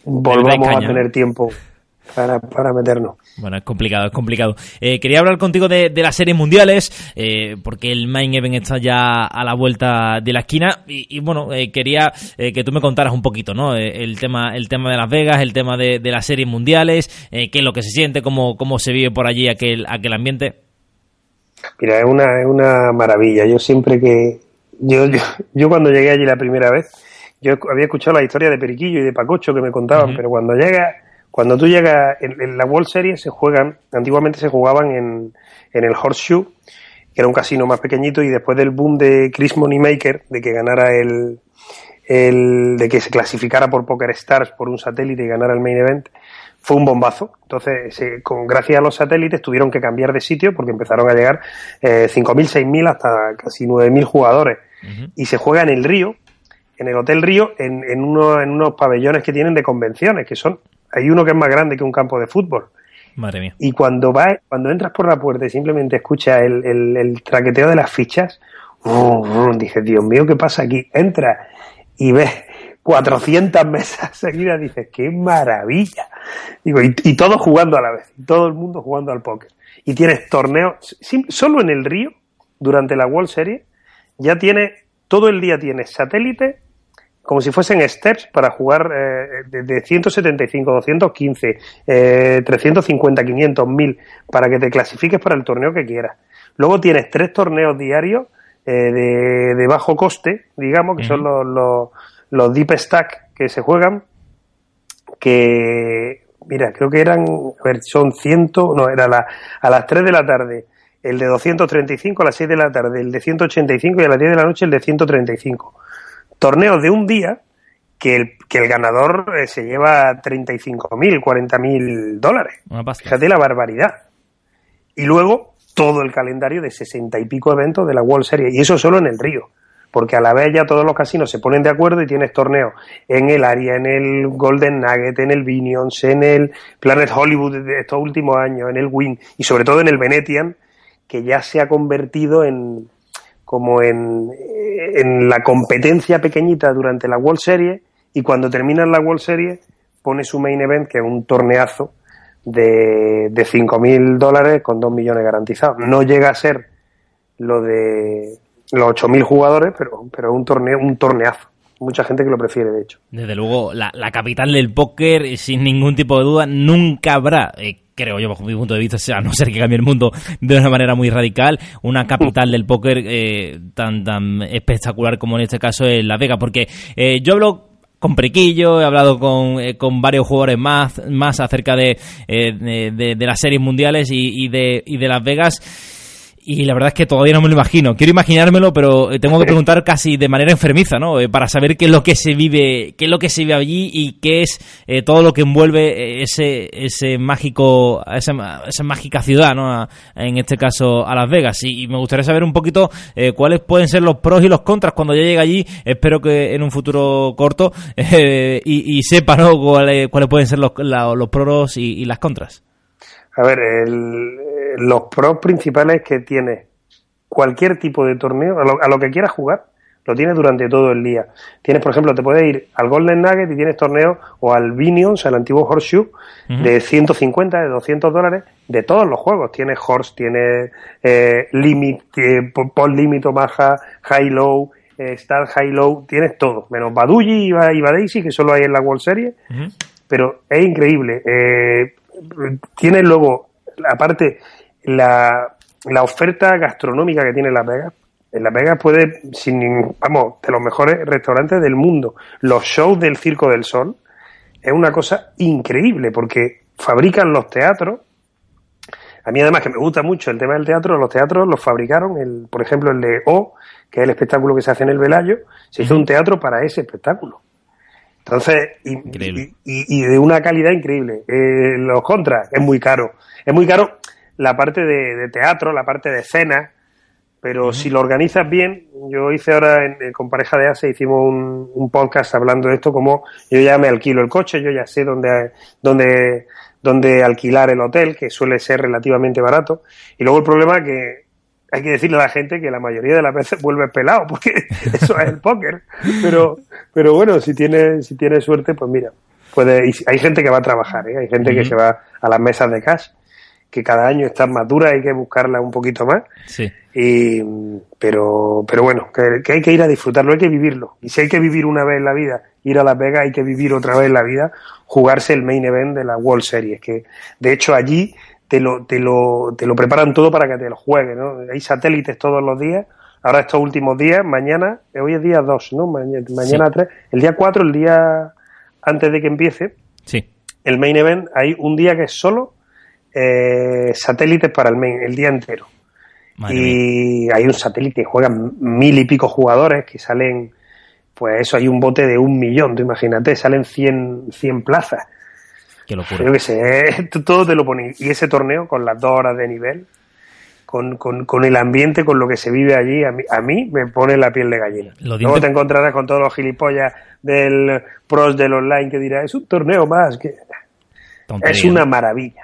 volvamos a tener tiempo para, para meternos. Bueno, es complicado, es complicado. Eh, quería hablar contigo de, las series mundiales, eh, porque el Main Event está ya a la vuelta de la esquina y, bueno, eh, quería que tú me contaras un poquito, ¿no? el tema, el tema de Las Vegas, el tema de, las series mundiales, qué es lo que se siente, cómo, cómo se vive por allí aquel, aquel ambiente. Mira, es una, es una maravilla. Yo siempre que, yo, yo, cuando llegué allí la primera vez, yo había escuchado la historia de Periquillo y de Pacocho que me contaban, pero cuando llega, cuando tú llegas, en, la World Series se juegan, antiguamente se jugaban en, en el Horseshoe, que era un casino más pequeñito, y después del boom de Chris Moneymaker, de que ganara el, el, de que se clasificara por Poker Stars por un satélite y ganara el main event, fue un bombazo. Entonces, con gracias a los satélites tuvieron que cambiar de sitio porque empezaron a llegar eh, 5.000, 6.000 hasta casi 9.000 jugadores. Y se juega en el Río, en el Hotel Río, en, en, uno, en unos pabellones que tienen de convenciones, que son, hay uno que es más grande que un campo de fútbol. Madre mía. Y cuando va, cuando entras por la puerta y simplemente escuchas el, el, traqueteo de las fichas, dices, Dios mío, ¿qué pasa aquí? Entra y ves 400 mesas seguidas, dices, qué maravilla. Digo, y, y todos jugando a la vez, todo el mundo jugando al póker. Y tienes torneos, solo en el río, durante la World Series, ya tiene, todo el día tienes satélite, como si fuesen steps para jugar eh, de, 175, 215, eh, 350, 500, 1000, para que te clasifiques para el torneo que quieras. Luego tienes tres torneos diarios eh, de, de, bajo coste, digamos, que son los los deep stack que se juegan, que, mira, creo que eran, a ver, son ciento, no, era la, a las 3 de la tarde el de 235, a las 6 de la tarde el de 185 y a las 10 de la noche el de 135. Torneos de un día que el, que el ganador eh, se lleva 35.000, 40.000 dólares. Fíjate la barbaridad. Y luego todo el calendario de 60 y pico eventos de la World Series. Y eso solo en el Río porque a la vez ya todos los casinos se ponen de acuerdo y tienes torneos en el área, en el Golden Nugget, en el Vinions, en el Planet Hollywood de estos últimos años, en el Win y sobre todo en el Venetian, que ya se ha convertido en como en, en la competencia pequeñita durante la World Series y cuando termina la World Series pone su main event que es un torneazo de, de 5.000 dólares con 2 millones garantizados. No llega a ser lo de los 8.000 jugadores, pero, pero un torneo, un torneazo. Mucha gente que lo prefiere, de hecho. Desde luego, la, capital del póker, sin ningún tipo de duda, nunca habrá, eh, creo yo, bajo mi punto de vista, a no ser que cambie el mundo de una manera muy radical, una capital del póker eh, tan, tan espectacular como en este caso es La Vega. Porque eh, yo hablo con Prequillo, he hablado con, con varios jugadores más, más acerca de, de, las series mundiales y, y, de, y de Las Vegas y la verdad es que todavía no me lo imagino. Quiero imaginármelo, pero tengo que preguntar casi de manera enfermiza, ¿no? Eh, para saber qué es lo que se vive, qué es lo que se vive allí y qué es eh, todo lo que envuelve ese ese mágico esa, esa mágica ciudad, ¿no? en este caso a Las Vegas. Y, me gustaría saber un poquito eh, cuáles pueden ser los pros y los contras cuando ya llegue allí. Espero que en un futuro corto y, sepa, ¿no? Cuáles, cuáles pueden ser los, los pros y, las contras. A ver, el, los pros principales que tiene cualquier tipo de torneo, a lo, que quieras jugar, lo tienes durante todo el día. Tienes, por ejemplo, te puedes ir al Golden Nugget y tienes torneos, o al Vinions, el antiguo Horseshoe, de 150, de 200 dólares, de todos los juegos. Tienes Horse, tienes eh, Limit, eh, Paul Limit, Omaha, High Low, eh, Star High Low, tienes todo, menos Baduji y, Daisy, que solo hay en la World Series, pero es increíble. Eh, tienes luego, aparte, la, la oferta gastronómica que tiene Las Vegas. En Las Vegas puede, sin, vamos, de los mejores restaurantes del mundo. Los shows del Circo del Sol es una cosa increíble porque fabrican los teatros. A mí además que me gusta mucho el tema del teatro, los teatros los fabricaron, el, por ejemplo el de O, que es el espectáculo que se hace en el Velayo, se hizo un teatro para ese espectáculo. Entonces, y, y, de una calidad increíble. Eh, los contras, es muy caro. Es muy caro la parte de, teatro, la parte de escena, pero si lo organizas bien, yo hice ahora en, con pareja de ASE, hicimos un, podcast hablando de esto, como yo ya me alquilo el coche, yo ya sé dónde, dónde, dónde alquilar el hotel, que suele ser relativamente barato, y luego el problema es que hay que decirle a la gente que la mayoría de las veces vuelve pelado, porque eso es el póker, pero, pero bueno, si tienes, si tienes suerte, pues mira, puede, hay gente que va a trabajar, ¿eh? hay gente que se va a las mesas de cash que cada año está más dura, hay que buscarla un poquito más. Sí. Y, pero, pero bueno, que, hay que ir a disfrutarlo, hay que vivirlo. Y si hay que vivir una vez en la vida, ir a Las Vegas, hay que vivir otra vez en la vida, jugarse el main event de la World Series, que de hecho allí te lo, te lo, te lo preparan todo para que te lo juegues, ¿no? Hay satélites todos los días. Ahora estos últimos días, mañana, hoy es día 2, ¿no? Mañana, mañana 3, el día 4, el día antes de que empiece, sí. el main event, hay un día que es solo eh, satélites para el main el día entero. y hay un satélite que juegan mil y pico jugadores que salen, pues eso, hay un bote de un millón, tú imagínate, salen 100, 100 plazas. Qué locura. Creo que sé, todo te lo pones. Y ese torneo, con las dos horas de nivel, con, con, con, el ambiente, con lo que se vive allí, a mí, a mí me pone la piel de gallina. Luego te encontrarás con todos los gilipollas del pros del online que dirá, es un torneo más. que es una maravilla.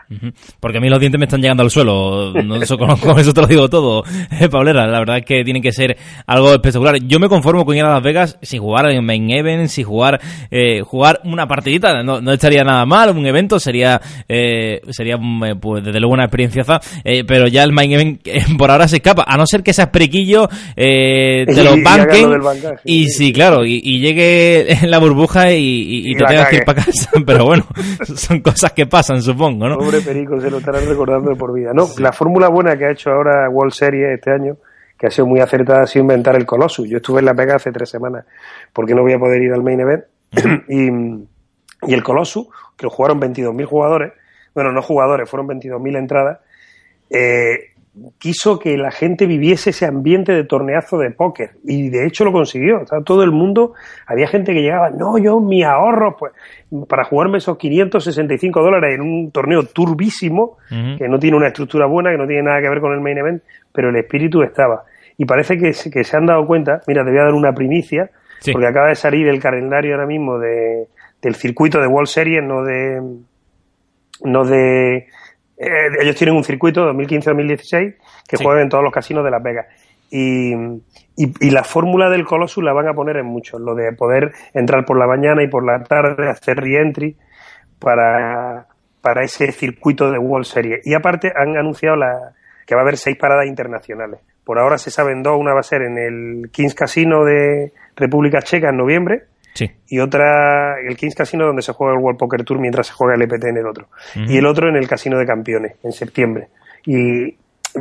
Porque a mí los dientes me están llegando al suelo. No, eso, con, eso te lo digo todo, eh, Paulera. La verdad es que tienen que ser algo espectacular. Yo me conformo con ir a Las Vegas sin jugar en Main Event, sin jugar eh, jugar una partidita. No, no, estaría nada mal. Un evento sería eh, sería mm, eh, pues desde luego una experiencia. Eh, pero ya el Main Event por ahora se escapa. A no ser que seas prequillo eh, te lo banquen. Y sí, claro. Y, llegue en la burbuja y, te tengas que ir para casa. Pero bueno, son cosas que pasan, supongo, ¿no? Pobre Perico, se lo estarán recordando de por vida. No, la fórmula buena que ha hecho ahora World Series este año, que ha sido muy acertada, ha sido inventar el Colossus. Yo estuve en La Pega hace tres semanas, porque no voy a poder ir al main event. y, el Colossus, que lo jugaron 22.000 jugadores, bueno, no jugadores, fueron 22.000 entradas, eh, quiso que la gente viviese ese ambiente de torneazo de póker y de hecho lo consiguió. todo el mundo, había gente que llegaba, no, yo mi ahorro, pues, para jugarme esos 565 dólares en un torneo turbísimo, que no tiene una estructura buena, que no tiene nada que ver con el main event, pero el espíritu estaba. Y parece que, que se han dado cuenta, mira, te voy a dar una primicia, porque acaba de salir el calendario ahora mismo de, del circuito de World Series, no de, no de, eh, ellos tienen un circuito 2015-2016 que juegan en todos los casinos de Las Vegas. Y, y, la fórmula del Colossus la van a poner en muchos, lo de poder entrar por la mañana y por la tarde, hacer reentry para, para ese circuito de World Series. Y aparte han anunciado la, que va a haber seis paradas internacionales. Por ahora se saben dos, una va a ser en el Kings Casino de República Checa en noviembre y otra, el Kings Casino donde se juega el World Poker Tour mientras se juega el EPT en el otro. Y el otro en el Casino de Campeones, en septiembre. Y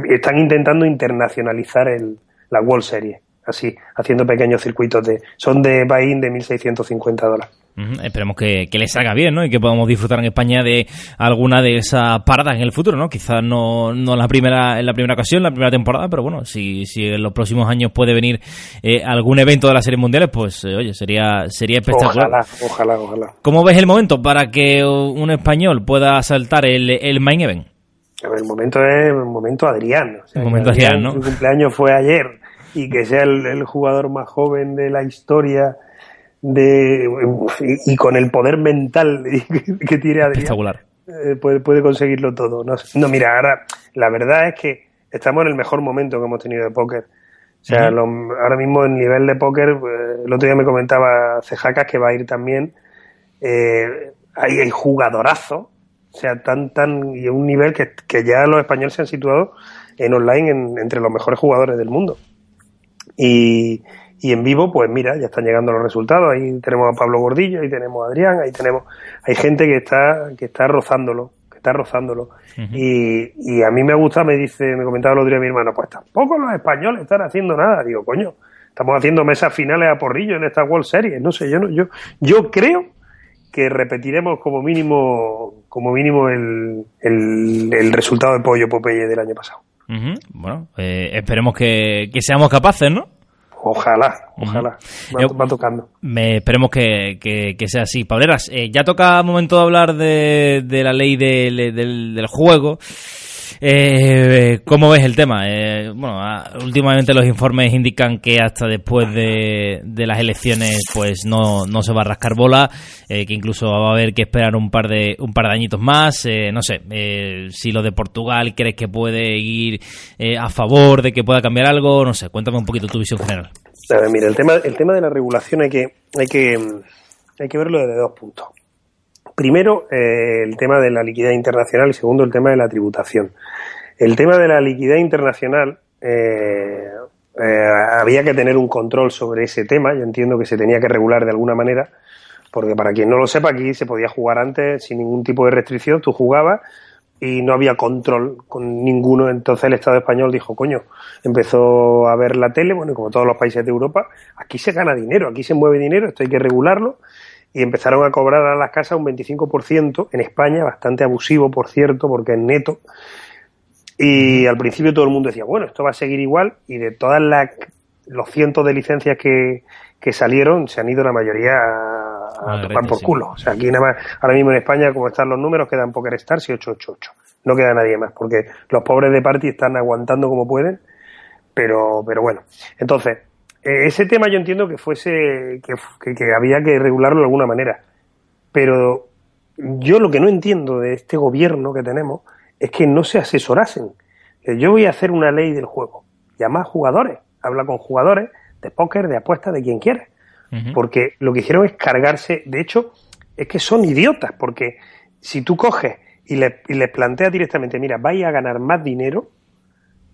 están intentando internacionalizar el, la World Series, así, haciendo pequeños circuitos de, son de buy-in de 1.650 dólares. Esperemos que, que, le salga bien, ¿no? Y que podamos disfrutar en España de alguna de esas paradas en el futuro, ¿no? Quizás no, no la primera, en la primera ocasión, la primera temporada, pero bueno, si, si en los próximos años puede venir eh, algún evento de las series mundiales, pues eh, oye, sería, sería espectacular. Ojalá, ojalá, ojalá. ¿Cómo ves el momento para que un español pueda saltar el, el main event? el momento es el momento Adrián. el momento Adrián, ¿no? Su cumpleaños fue ayer y que sea el jugador más joven de la historia de y, con el poder mental que tiene Adrián eh, puede, puede conseguirlo todo. No, no, mira, ahora la verdad es que estamos en el mejor momento que hemos tenido de póker. O sea, ahora mismo en nivel de póker, eh, el otro día me comentaba Cejacas que va a ir también. Eh, hay, hay jugadorazo, o sea, tan, tan, y un nivel que, que ya los españoles se han situado en online entre los mejores jugadores del mundo. Y, y en vivo, pues mira, ya están llegando los resultados. Ahí tenemos a Pablo Gordillo, ahí tenemos a Adrián, ahí tenemos, hay gente que está, que está rozándolo, que está rozándolo. y, y a mí me gusta, me dice, me comentaba el otro día mi hermano, pues tampoco los españoles están haciendo nada. Digo, coño, estamos haciendo mesas finales a porrillo en esta World Series. No sé, yo no, yo, yo creo que repetiremos como mínimo, como mínimo el, el, resultado de Pollo Popeye del año pasado. Bueno, eh, esperemos que, que seamos capaces, ¿no? Ojalá, ojalá. Va, tocando. Me, esperemos que, que, sea así. Pableras, eh, ya toca momento de hablar de, de la ley del, del juego. Eh, ¿Cómo ves el tema? Eh, bueno, últimamente los informes indican que hasta después de, de las elecciones pues no, no, se va a rascar bola, eh, que incluso va a haber que esperar un par de un par de añitos más. Eh, no sé, eh, si lo de Portugal crees que puede ir a favor de que pueda cambiar algo, no sé, cuéntame un poquito tu visión general. mira, el tema, el tema de la regulación hay que, hay que, hay que verlo desde dos puntos. Primero, eh, el tema de la liquidez internacional y segundo, el tema de la tributación. El tema de la liquidez internacional, eh, eh, había que tener un control sobre ese tema. Yo entiendo que se tenía que regular de alguna manera, porque para quien no lo sepa, aquí se podía jugar antes sin ningún tipo de restricción. Tú jugabas y no había control con ninguno. Entonces el Estado español dijo, coño, empezó a ver la tele, bueno, como todos los países de Europa, aquí se gana dinero, aquí se mueve dinero, esto hay que regularlo y empezaron a cobrar a las casas un 25% en España, bastante abusivo, por cierto, porque es neto. Y al principio todo el mundo decía, bueno, esto va a seguir igual, y de todas las los cientos de licencias que, que salieron, se han ido la mayoría a, a tomar por culo. O sea, aquí nada más, ahora mismo en España, como están los números, quedan Poker Stars y 888. No queda nadie más, porque los pobres de Party están aguantando como pueden, pero, pero bueno. Entonces, eh, ese tema yo entiendo que fuese que, que, había que regularlo de alguna manera, pero yo lo que no entiendo de este gobierno que tenemos es que no se asesorasen. Yo voy a hacer una ley del juego, llama a jugadores, habla con jugadores de póker, de apuestas, de quien quiera, porque lo que hicieron es cargarse, de hecho, es que son idiotas, porque si tú coges y les le planteas directamente, mira, vais a ganar más dinero,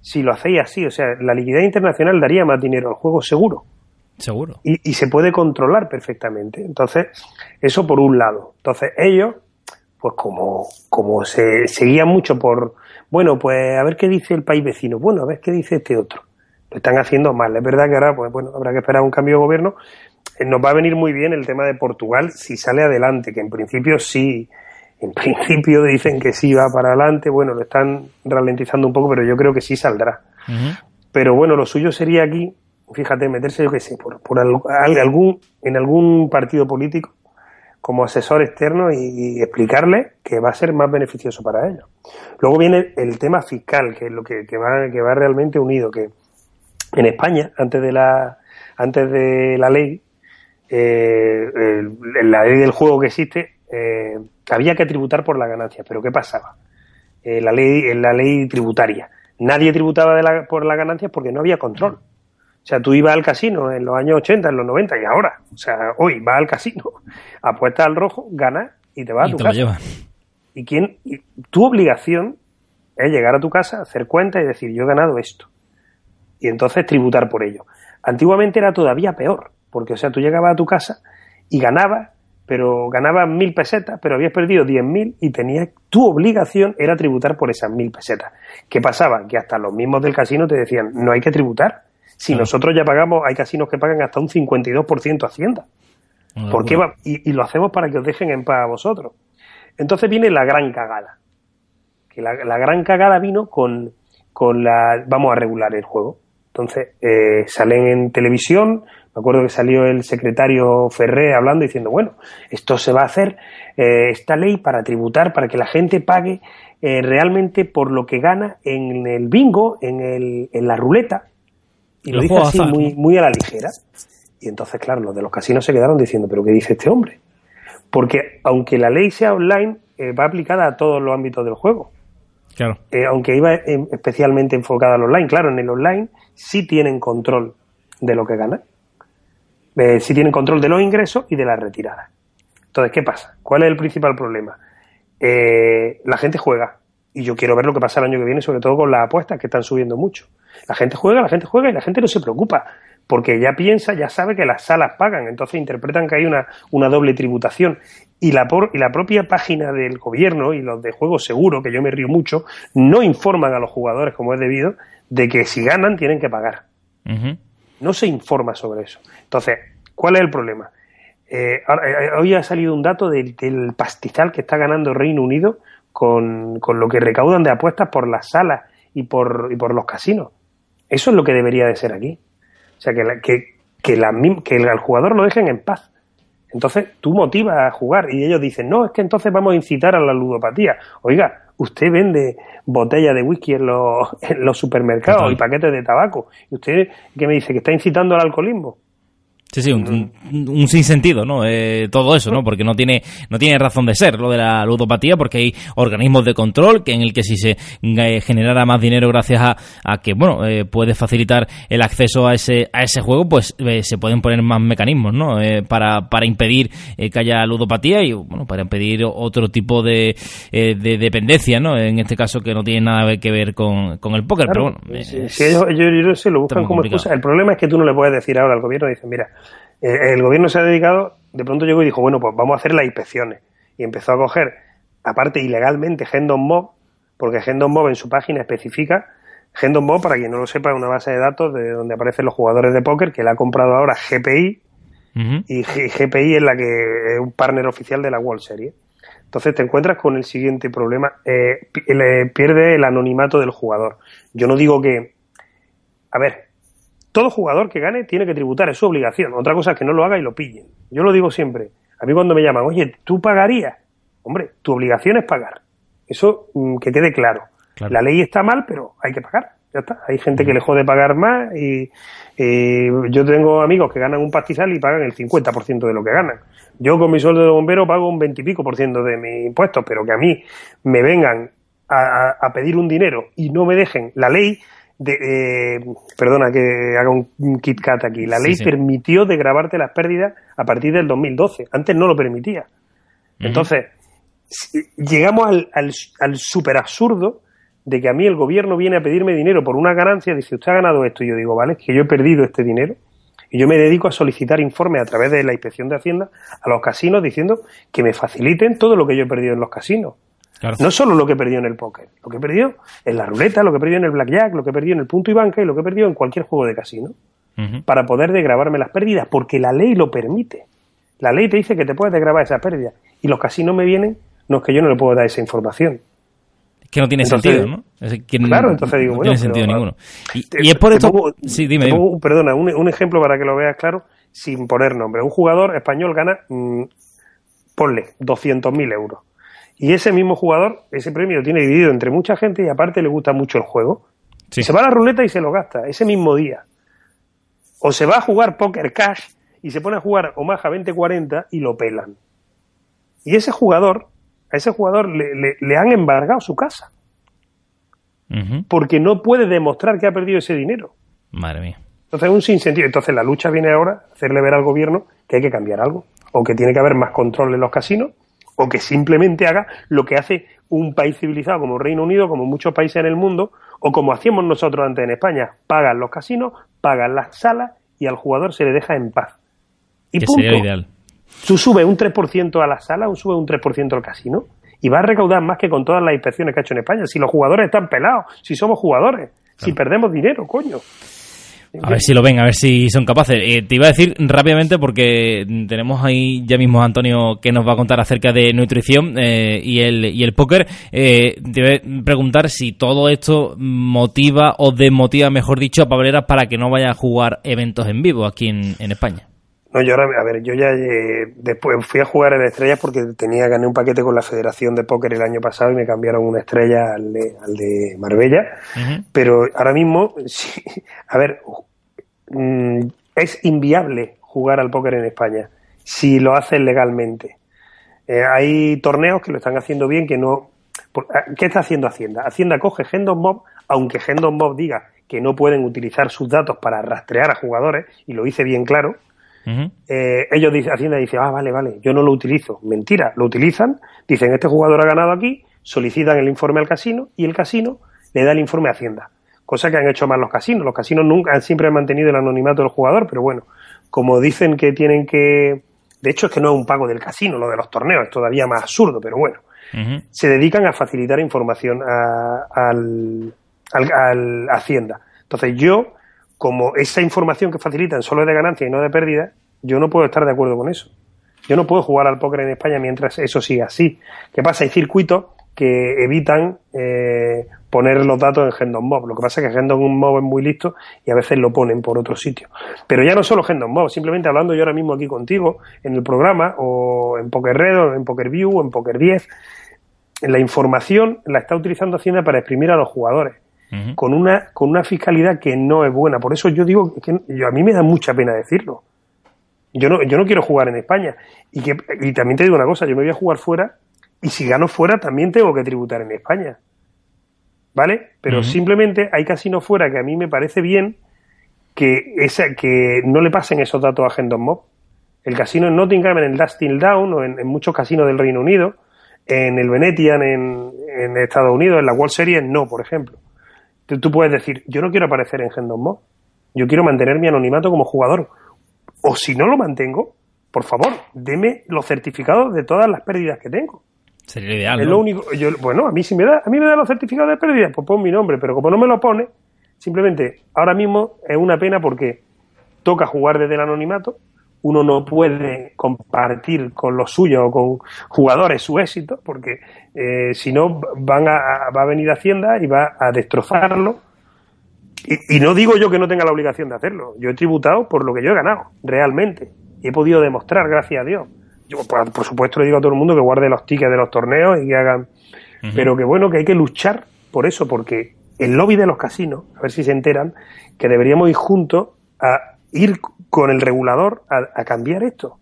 si lo hacéis así. O sea, la liquidez internacional daría más dinero al juego seguro. Seguro. Y, se puede controlar perfectamente. Entonces, eso por un lado. Entonces, ellos, pues como, como se seguían mucho por, bueno, pues a ver qué dice el país vecino, bueno, a ver qué dice este otro. Lo están haciendo mal. Es verdad que ahora, pues bueno, habrá que esperar un cambio de gobierno. Eh, nos va a venir muy bien el tema de Portugal si sale adelante, que en principio sí, en principio dicen que sí va para adelante, bueno, lo están ralentizando un poco, pero yo creo que sí saldrá. Pero bueno, lo suyo sería aquí, fíjate, meterse, yo qué sé, por, por algún, en algún partido político como asesor externo y, explicarle que va a ser más beneficioso para ellos. Luego viene el tema fiscal, que es lo que, que, va, que va realmente unido, que en España, antes de la, antes de la ley, eh, la ley del juego que existe, eh, había que tributar por la ganancia. Pero ¿qué pasaba? Eh, la, ley, la ley tributaria. Nadie tributaba de la, por las ganancias porque no había control. O sea, tú ibas al casino en los años 80, en los 90 y ahora. O sea, hoy vas al casino, apuestas al rojo, ganas y te vas a tu casa. Y, quién, y tu obligación es llegar a tu casa, hacer cuenta y decir, yo he ganado esto. Y entonces tributar por ello. Antiguamente era todavía peor, porque, o sea, tú llegabas a tu casa y ganabas pero ganabas mil pesetas, pero habías perdido diez mil y tenías, tu obligación era tributar por esas mil pesetas. ¿Qué pasaba? Que hasta los mismos del casino te decían, no hay que tributar. Si nosotros ya pagamos, hay casinos que pagan hasta un 52% Hacienda. ¿Por qué va? Y, lo hacemos para que os dejen en paz a vosotros. Entonces viene la gran cagada. Que la, gran cagada vino con, con la... Vamos a regular el juego. Entonces eh, salen en televisión, me acuerdo que salió el secretario Ferré hablando diciendo, bueno, esto se va a hacer, eh, esta ley para tributar, para que la gente pague eh, realmente por lo que gana en el bingo, en, el, en la ruleta. Y lo dice así muy, muy a la ligera. Y entonces, claro, los de los casinos se quedaron diciendo, pero ¿qué dice este hombre? Porque aunque la ley sea online, eh, va aplicada a todos los ámbitos del juego. Claro. aunque iba especialmente enfocada al online. Claro, en el online sí tienen control de lo que ganan eh, si tienen control de los ingresos y de las retiradas. Entonces, ¿qué pasa? ¿Cuál es el principal problema? Eh, la gente juega y yo quiero ver lo que pasa el año que viene, sobre todo con las apuestas que están subiendo mucho. La gente juega, la gente juega y la gente no se preocupa porque ya piensa, ya sabe que las salas pagan, entonces interpretan que hay una, una doble tributación. Y la, por, y la propia página del gobierno y los de juego seguro, que yo me río mucho, no informan a los jugadores como es debido de que si ganan tienen que pagar. No se informa sobre eso. Entonces, ¿cuál es el problema? Eh, eh, hoy ha salido un dato del, pastizal que está ganando Reino Unido con, lo que recaudan de apuestas por las salas y por, y por los casinos. Eso es lo que debería de ser aquí. O sea, que, que, que, la, que el, al jugador lo dejen en paz. Entonces tú motivas a jugar y ellos dicen, no, es que entonces vamos a incitar a la ludopatía. Oiga, usted vende botellas de whisky en los, en los supermercados y paquetes de tabaco. ¿Y usted qué me dice? ¿Que está incitando al alcoholismo? Sí, sí, un, un, sinsentido, ¿no? Eh, todo eso, ¿no? Porque no tiene, no tiene razón de ser lo de la ludopatía, porque hay organismos de control que en el que si se eh, generara más dinero gracias a, a que, bueno, eh, puede facilitar el acceso a ese, a ese juego, pues se pueden poner más mecanismos, ¿no? para, para impedir que haya ludopatía y, bueno, para impedir otro tipo de, de dependencia, ¿no? En este caso que no tiene nada que ver con, con el póker, pero bueno. Si, ellos, yo, sé, lo buscan como excusa. El problema es que tú no le puedes decir ahora al gobierno, dicen, mira, eh, el gobierno se ha dedicado, de pronto llegó y dijo, bueno, pues vamos a hacer las inspecciones. Y empezó a coger, aparte ilegalmente, Gendon Mob, porque Gendon Mob en su página especifica, Gendon Mob, para quien no lo sepa, es una base de datos de donde aparecen los jugadores de póker, que le ha comprado ahora GPI, y GPI es la que es un partner oficial de la World Series. Entonces te encuentras con el siguiente problema, eh, pierde el anonimato del jugador. Yo no digo que, a ver, todo jugador que gane tiene que tributar, es su obligación. Otra cosa es que no lo haga y lo pillen. Yo lo digo siempre. A mí cuando me llaman, oye, ¿tú pagarías? Hombre, tu obligación es pagar. Eso mm, que quede claro. La ley está mal, pero hay que pagar. Ya está. Hay gente que le jode pagar más y, yo tengo amigos que ganan un pastizal y pagan el 50% de lo que ganan. Yo con mi sueldo de bombero pago un 20 y pico por ciento de mis impuestos, pero que a mí me vengan a pedir un dinero y no me dejen la ley, de, eh, perdona que haga un, Kit Kat aquí. La ley permitió de grabarte las pérdidas a partir del 2012. Antes no lo permitía. Entonces, llegamos al, al, al super absurdo de que a mí el gobierno viene a pedirme dinero por una ganancia, dice, usted ha ganado esto, y yo digo, vale, que yo he perdido este dinero, y yo me dedico a solicitar informes a través de la inspección de Hacienda a los casinos diciendo que me faciliten todo lo que yo he perdido en los casinos. No solo lo que perdió en el póker, lo que perdió en la ruleta, lo que perdió en el blackjack, lo que perdió en el punto y banca y lo que perdió en cualquier juego de casino. Para poder degravarme las pérdidas, porque la ley lo permite. La ley te dice que te puedes degravar esas pérdidas. Y los casinos me vienen, no es que yo no le puedo dar esa información. Es que no tiene sentido, ¿no? claro, entonces digo, no bueno. tiene sentido ninguno. Y, es por esto. sí, dime. perdona, un, ejemplo para que lo veas claro, sin poner nombre. Un jugador español gana, mm, ponle, 200.000 euros y ese mismo jugador, ese premio lo tiene dividido entre mucha gente y aparte le gusta mucho el juego. Se va a la ruleta y se lo gasta ese mismo día. O se va a jugar Poker Cash y se pone a jugar Omaha 2040 y lo pelan. Y ese jugador, a ese jugador le, han embargado su casa. Porque no puede demostrar que ha perdido ese dinero. Madre mía. Entonces es un sinsentido. Entonces la lucha viene ahora a hacerle ver al gobierno que hay que cambiar algo. O que tiene que haber más control en los casinos o que simplemente haga lo que hace un país civilizado como Reino Unido, como muchos países en el mundo, o como hacíamos nosotros antes en España, pagan los casinos, pagan las salas y al jugador se le deja en paz. Y que Sería ideal. Tú subes un 3% a la sala o subes un 3% al casino y vas a recaudar más que con todas las inspecciones que ha hecho en España. Si los jugadores están pelados, si somos jugadores, si perdemos dinero, coño. A ver si lo ven, a ver si son capaces. Eh, te iba a decir rápidamente porque tenemos ahí ya mismo a Antonio que nos va a contar acerca de nutrición eh, y, el, y el póker. Eh, te voy a preguntar si todo esto motiva o desmotiva, mejor dicho, a Pableras para que no vaya a jugar eventos en vivo aquí en, en España. No, yo ahora, a ver, yo ya eh, después fui a jugar en Estrellas porque tenía, gané un paquete con la Federación de Póker el año pasado y me cambiaron una estrella al de, al de Marbella. Pero ahora mismo, sí, a ver, mm, es inviable jugar al póker en España si lo haces legalmente. Eh, hay torneos que lo están haciendo bien, que no. Ah, ¿Qué está haciendo Hacienda? Hacienda coge Gendon Mob, aunque Gendon Mob diga que no pueden utilizar sus datos para rastrear a jugadores, y lo hice bien claro, eh, ellos dicen, Hacienda dice, ah, vale, vale, yo no lo utilizo. Mentira, lo utilizan, dicen, este jugador ha ganado aquí, solicitan el informe al casino y el casino le da el informe a Hacienda. Cosa que han hecho más los casinos. Los casinos nunca han siempre han mantenido el anonimato del jugador, pero bueno, como dicen que tienen que. De hecho, es que no es un pago del casino, lo de los torneos, es todavía más absurdo, pero bueno. Se dedican a facilitar información a, al, al, al Hacienda. Entonces, yo como esa información que facilitan solo es de ganancia y no de pérdida, yo no puedo estar de acuerdo con eso. Yo no puedo jugar al póker en España mientras eso siga así. ¿Qué pasa? Hay circuitos que evitan eh, poner los datos en Gendon Mob. Lo que pasa es que Gendon Mob es muy listo y a veces lo ponen por otro sitio. Pero ya no solo Gendon Mob, simplemente hablando yo ahora mismo aquí contigo en el programa o en Poker Red o en Poker View o en Poker 10, la información la está utilizando Hacienda para exprimir a los jugadores con, una, con una fiscalidad que no es buena. Por eso yo digo que yo, a mí me da mucha pena decirlo. Yo no, yo no quiero jugar en España. Y, que, y también te digo una cosa, yo me voy a jugar fuera y si gano fuera también tengo que tributar en España. ¿Vale? Pero simplemente hay casinos fuera que a mí me parece bien que, esa, que no le pasen esos datos a Gendon Mob. El casino en Nottingham, en el Dustin Down o en, muchos casinos del Reino Unido, en el Venetian en, en Estados Unidos, en la World Series, no, por ejemplo. Tú, puedes decir, yo no quiero aparecer en Gendon Mob, yo quiero mantener mi anonimato como jugador. O si no lo mantengo, por favor, deme los certificados de todas las pérdidas que tengo. Sería ideal. Es lo único. bueno, a mí si me da, a mí me da los certificados de pérdida, pues pon mi nombre, pero como no me lo pone, simplemente ahora mismo es una pena porque toca jugar desde el anonimato uno no puede compartir con los suyos o con jugadores su éxito, porque eh, si no van a, va a venir Hacienda y va a destrozarlo. Y, no digo yo que no tenga la obligación de hacerlo. Yo he tributado por lo que yo he ganado, realmente. Y he podido demostrar, gracias a Dios. Yo, por, supuesto, le digo a todo el mundo que guarde los tickets de los torneos y que hagan. Pero que bueno, que hay que luchar por eso, porque el lobby de los casinos, a ver si se enteran, que deberíamos ir juntos a ir con el regulador a, cambiar esto.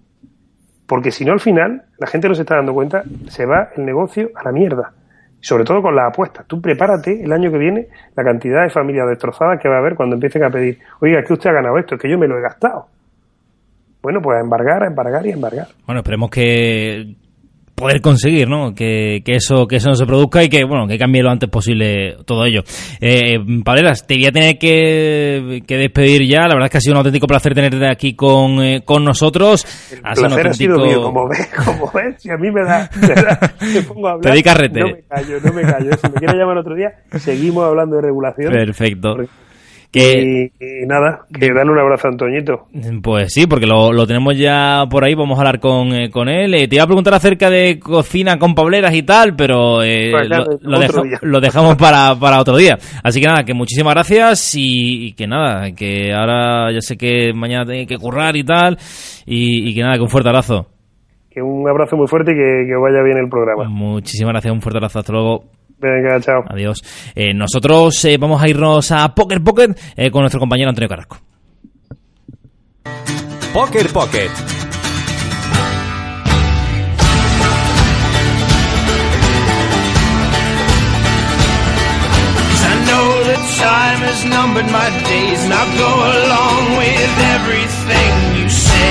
Porque si no, al final, la gente no se está dando cuenta, se va el negocio a la mierda. Sobre todo con las apuestas. Tú prepárate el año que viene la cantidad de familias destrozadas que va a haber cuando empiecen a pedir, oiga, es que usted ha ganado esto, es que yo me lo he gastado. Bueno, pues a embargar, a embargar y a embargar. Bueno, esperemos que poder conseguir, ¿no? Que, que, eso que eso no se produzca y que bueno que cambie lo antes posible todo ello. Eh, Paleras, te voy a tener que, que, despedir ya. La verdad es que ha sido un auténtico placer tenerte aquí con, eh, con nosotros. ha sido ha sido mío, como ves, como ves, si a mí me da, me, da, me pongo a hablar. Te carrete. No me callo, no me callo. Si me quieres llamar otro día, seguimos hablando de regulación. Perfecto. Que, y, nada, que dale un abrazo a Antoñito. Pues sí, porque lo, lo tenemos ya por ahí, vamos a hablar con, eh, con él. Eh, te iba a preguntar acerca de cocina con pobleras y tal, pero eh, pues lo, lo, dejamos para, para otro día. Así que nada, que muchísimas gracias y, que nada, que ahora ya sé que mañana tiene que currar y tal, y, y que nada, que un fuerte abrazo. Que un abrazo muy fuerte y que, que vaya bien el programa. Muchísimas gracias, un fuerte abrazo, hasta luego. Venga, chao. Adiós. Eh, nosotros eh, vamos a irnos a Poker Pocket eh, con nuestro compañero Antonio Carrasco. Poker Pocket. time has numbered my days and I'll go along with everything you say.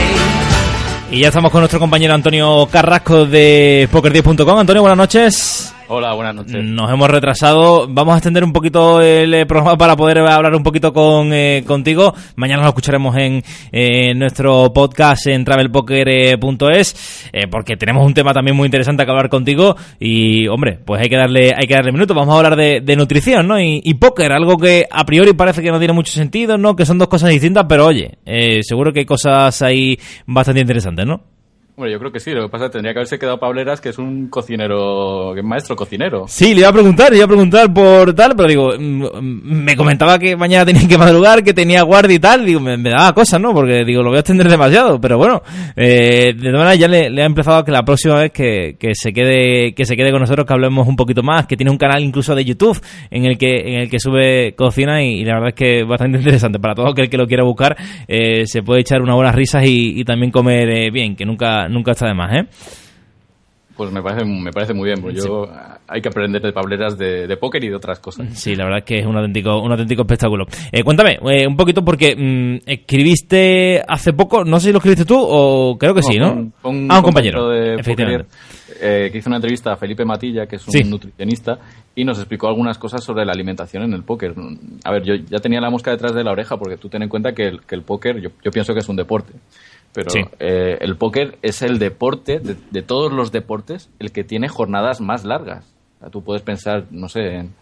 Y ya estamos con nuestro compañero Antonio Carrasco de Poker10.com. Antonio, buenas noches. Hola, buenas noches. Nos hemos retrasado. Vamos a extender un poquito el eh, programa para poder hablar un poquito con eh, contigo. Mañana lo escucharemos en eh, nuestro podcast en travelpoker.es eh, porque tenemos un tema también muy interesante que hablar contigo y, hombre, pues hay que darle hay que darle minutos. Vamos a hablar de, nutrición, ¿no? Y, y, póker, algo que a priori parece que no tiene mucho sentido, ¿no? Que son dos cosas distintas, pero oye, seguro que hay cosas ahí bastante interesantes, ¿no? Yo creo que sí. Lo que pasa es que tendría que haberse quedado Pableras, que es un cocinero, que es maestro cocinero. Sí, le iba a preguntar, le iba a preguntar por tal, pero digo, mm, me comentaba que mañana tenía que madrugar, que tenía guardia y tal. Digo, me, daba cosas, ¿no? Porque digo, lo voy a extender demasiado. Pero bueno, eh, de todas maneras ya le, ha empezado a que la próxima vez que, que, se quede que se quede con nosotros, que hablemos un poquito más, que tiene un canal incluso de YouTube en el que en el que sube cocina y, la verdad es que bastante interesante. Para todo aquel que lo quiera buscar, eh, se puede echar unas buenas risas y, y también comer eh, bien, que nunca nunca está de más, ¿eh? Pues me parece, me parece muy bien, porque yo hay que aprender de pableras de, de, póker y de otras cosas. Sí, la verdad es que es un auténtico, un auténtico espectáculo. Eh, cuéntame, eh, un poquito porque mmm, escribiste hace poco, no sé si lo escribiste tú o creo que no, sí, ¿no? Un, un, ah, un compañero, de efectivamente. Póker, eh, que hizo una entrevista a Felipe Matilla, que es un Sí. nutricionista, y nos explicó algunas cosas sobre la alimentación en el póker. A ver, yo ya tenía la mosca detrás de la oreja, porque tú ten en cuenta que el, que el póker, yo, yo pienso que es un deporte. Pero Sí. eh, el póker es el deporte, de, de todos los deportes, el que tiene jornadas más largas. O sea, tú puedes pensar, no sé, en,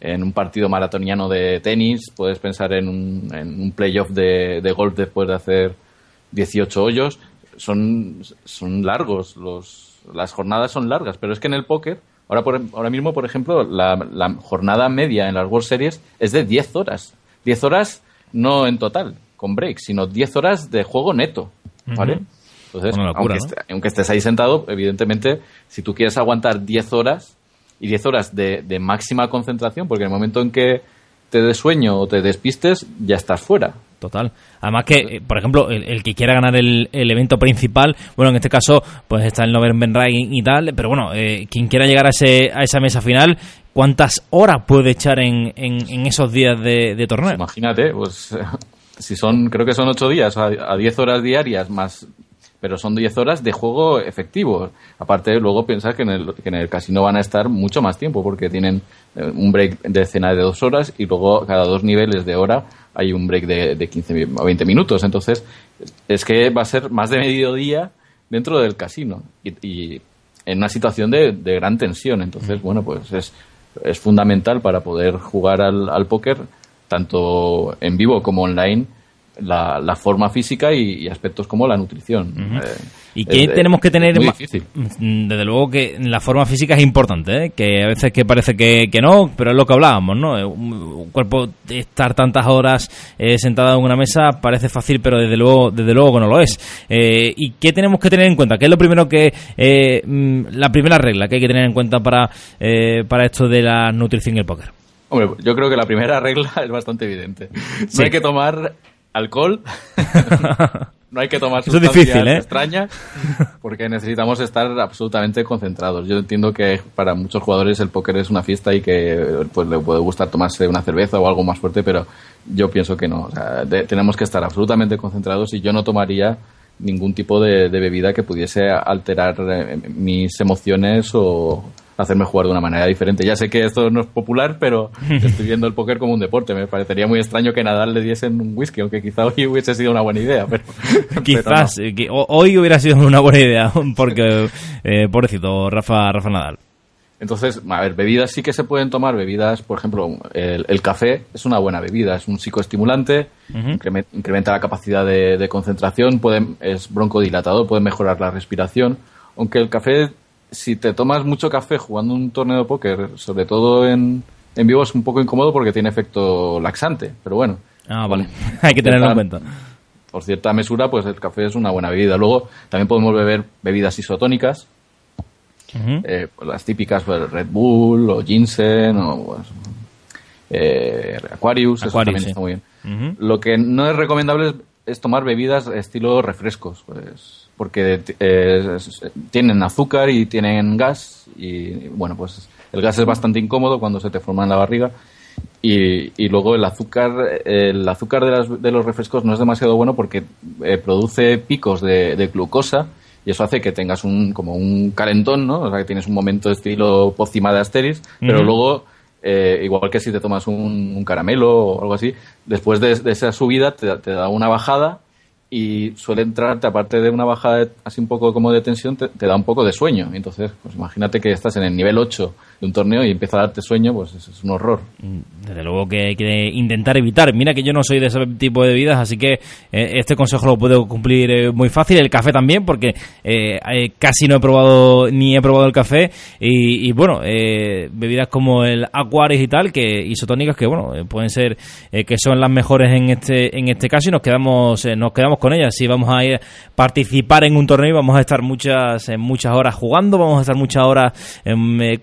en un partido maratoniano de tenis, puedes pensar en un, en un playoff de, de golf después de hacer 18 hoyos. Son, son largos, los, las jornadas son largas, pero es que en el póker, ahora, por, ahora mismo, por ejemplo, la, la jornada media en las World Series es de 10 horas. 10 horas no en total, con break, sino 10 horas de juego neto. ¿Vale? Entonces, Una locura, aunque, ¿no? esté- aunque estés ahí sentado, evidentemente, si tú quieres aguantar 10 horas y 10 horas de, de máxima concentración, porque en el momento en que te des sueño o te despistes, ya estás fuera. Total. Además que, eh, por ejemplo, el, el que quiera ganar el, el evento principal, bueno, en este caso, pues está el November Rain y tal, pero bueno, eh, quien quiera llegar a, ese, a esa mesa final, ¿cuántas horas puede echar en, en, en esos días de, de torneo? Imagínate, pues si son, creo que son 8 días a, a 10 horas diarias más, pero son 10 horas de juego efectivo. Aparte, luego pensar que en, el, que en el casino van a estar mucho más tiempo porque tienen eh, un break de cena de 2 horas y luego cada dos niveles de hora hay un break de, de 15 mi- o 20 minutos. Entonces, es que va a ser más de mediodía dentro del casino y, y en una situación de, de gran tensión. Entonces, bueno, pues es, es fundamental para poder jugar al, al póker, tanto en vivo como online, la, la forma física y, y aspectos como la nutrición. Eh, ¿Y qué tenemos que tener? muy difícil. Mm, Desde luego que la forma física es importante, ¿eh? que a veces que parece que, que no, pero es lo que hablábamos, ¿no? Eh, Un, cuerpo estar tantas horas eh, sentado en una mesa parece fácil, pero desde luego, desde luego que no lo es. Eh, ¿Y qué tenemos que tener en cuenta? ¿Qué es lo primero que, eh, mm, la primera regla que hay que tener en cuenta para, para esto de la nutrición y el póker? Hombre, yo creo que la primera regla es bastante evidente. No Sí. hay que tomar alcohol, no hay que tomar Eso es sustancias difícil, ¿eh? extrañas, porque necesitamos estar absolutamente concentrados. Yo entiendo que para muchos jugadores el póker es una fiesta y que pues le puede gustar tomarse una cerveza o algo más fuerte, pero yo pienso que no. O sea, de- tenemos que estar absolutamente concentrados y yo no tomaría ningún tipo de, de bebida que pudiese alterar eh, mis emociones o hacerme jugar de una manera diferente. Ya sé que esto no es popular, pero estoy viendo el póker como un deporte. Me parecería muy extraño que Nadal le diesen un whisky, aunque quizá hoy hubiese sido una buena idea. Pero, Quizás pero eh, que hoy hubiera sido una buena idea, porque, eh, pobrecito, Rafa, Rafa Nadal. Entonces, a ver, bebidas sí que se pueden tomar. Bebidas, por ejemplo, el, el café es una buena bebida. Es un psicoestimulante, increme- incrementa la capacidad de, de concentración, puede, es broncodilatador, puede mejorar la respiración. Aunque el café, si te tomas mucho café jugando un torneo de póker, sobre todo en, en vivo, es un poco incómodo porque tiene efecto laxante. Pero bueno. Ah, vale. Hay que tenerlo en cuenta. por cierta mesura, pues el café es una buena bebida. Luego también podemos beber bebidas isotónicas, eh, pues, las típicas pues, Red Bull o ginseng o pues, eh, Aquarius, eso Aquarius, también sí. está muy bien. Lo que no es recomendable es, es tomar bebidas estilo refrescos, pues, porque eh, tienen azúcar y tienen gas y bueno, pues el gas es bastante incómodo cuando se te forma en la barriga y, y luego el azúcar el azúcar de, las- de los refrescos no es demasiado bueno porque eh, produce picos de, de glucosa y eso hace que tengas un como un calentón, ¿no? O sea, que tienes un momento de estilo pócima de Asteris, pero luego eh, igual que si te tomas un, caramelo o algo así, después de, esa subida te, te, da una bajada y suele entrarte, aparte de una bajada así un poco como de tensión, te, da un poco de sueño. Entonces, pues imagínate que estás en el nivel 8 un torneo y empieza a darte sueño, pues es, un horror. Mm, desde luego que hay que intentar evitar. Mira que yo no soy de ese tipo de bebidas, así que eh, este consejo lo puedo cumplir eh, muy fácil. El café también, porque eh, casi no he probado ni he probado el café. Y, bueno, bebidas como el Aquaris y tal, que isotónicas que bueno, pueden ser que son las mejores en este en este caso y nos quedamos nos quedamos con ellas. Si vamos a ir participar en un torneo, y vamos a estar muchas muchas horas jugando, vamos a estar muchas horas em,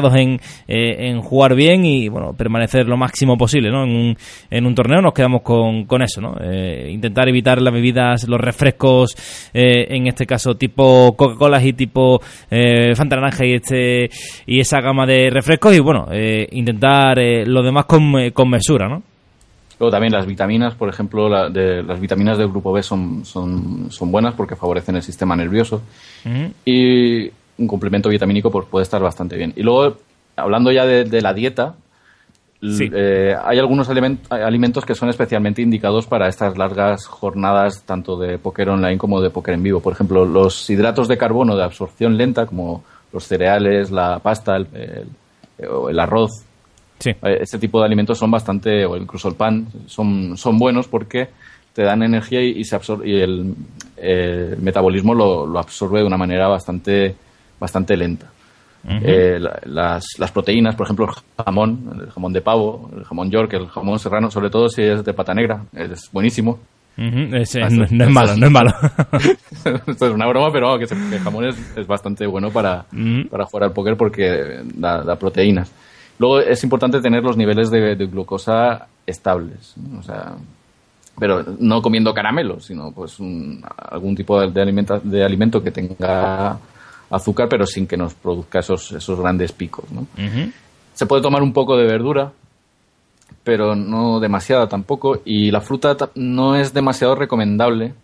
concentrados en, en jugar bien y bueno permanecer lo máximo posible ¿no? en, un, en un torneo. Nos quedamos con, con eso, ¿no? Eh, intentar evitar las bebidas, los refrescos, eh, en este caso tipo Coca-Cola y tipo eh, Fanta Naranja y, este, y esa gama de refrescos y bueno, intentar lo demás con, con mesura, ¿no? Luego también las vitaminas, por ejemplo, de, las vitaminas del grupo B son, son, son buenas porque favorecen el sistema nervioso. Y un complemento vitamínico pues, puede estar bastante bien. Y luego, hablando ya de la dieta, eh, hay algunos alimentos que son especialmente indicados para estas largas jornadas, tanto de póker online como de póker en vivo. Por ejemplo, los hidratos de carbono de absorción lenta, como los cereales, la pasta, el, el, arroz. Sí. Eh, este tipo de alimentos son bastante, o incluso el pan, son, son buenos porque te dan energía y, se absorbe, y el, metabolismo lo, lo absorbe de una manera bastante, bastante lenta. Eh, las, las, proteínas, por ejemplo, el jamón, el jamón de pavo, el jamón york, el jamón serrano, sobre todo si es de pata negra, es buenísimo. no, es malo, no es malo. Esto es una broma, pero que, el jamón es, bastante bueno para, para, jugar al póker porque da, proteínas. Luego es importante tener los niveles de, glucosa estables, o sea, pero no comiendo caramelos, sino pues algún tipo de, alimento, de alimento que tenga azúcar, pero sin que nos produzca esos, esos grandes picos. ¿no? Se puede tomar un poco de verdura, pero no demasiada tampoco. Y la fruta no es demasiado recomendable.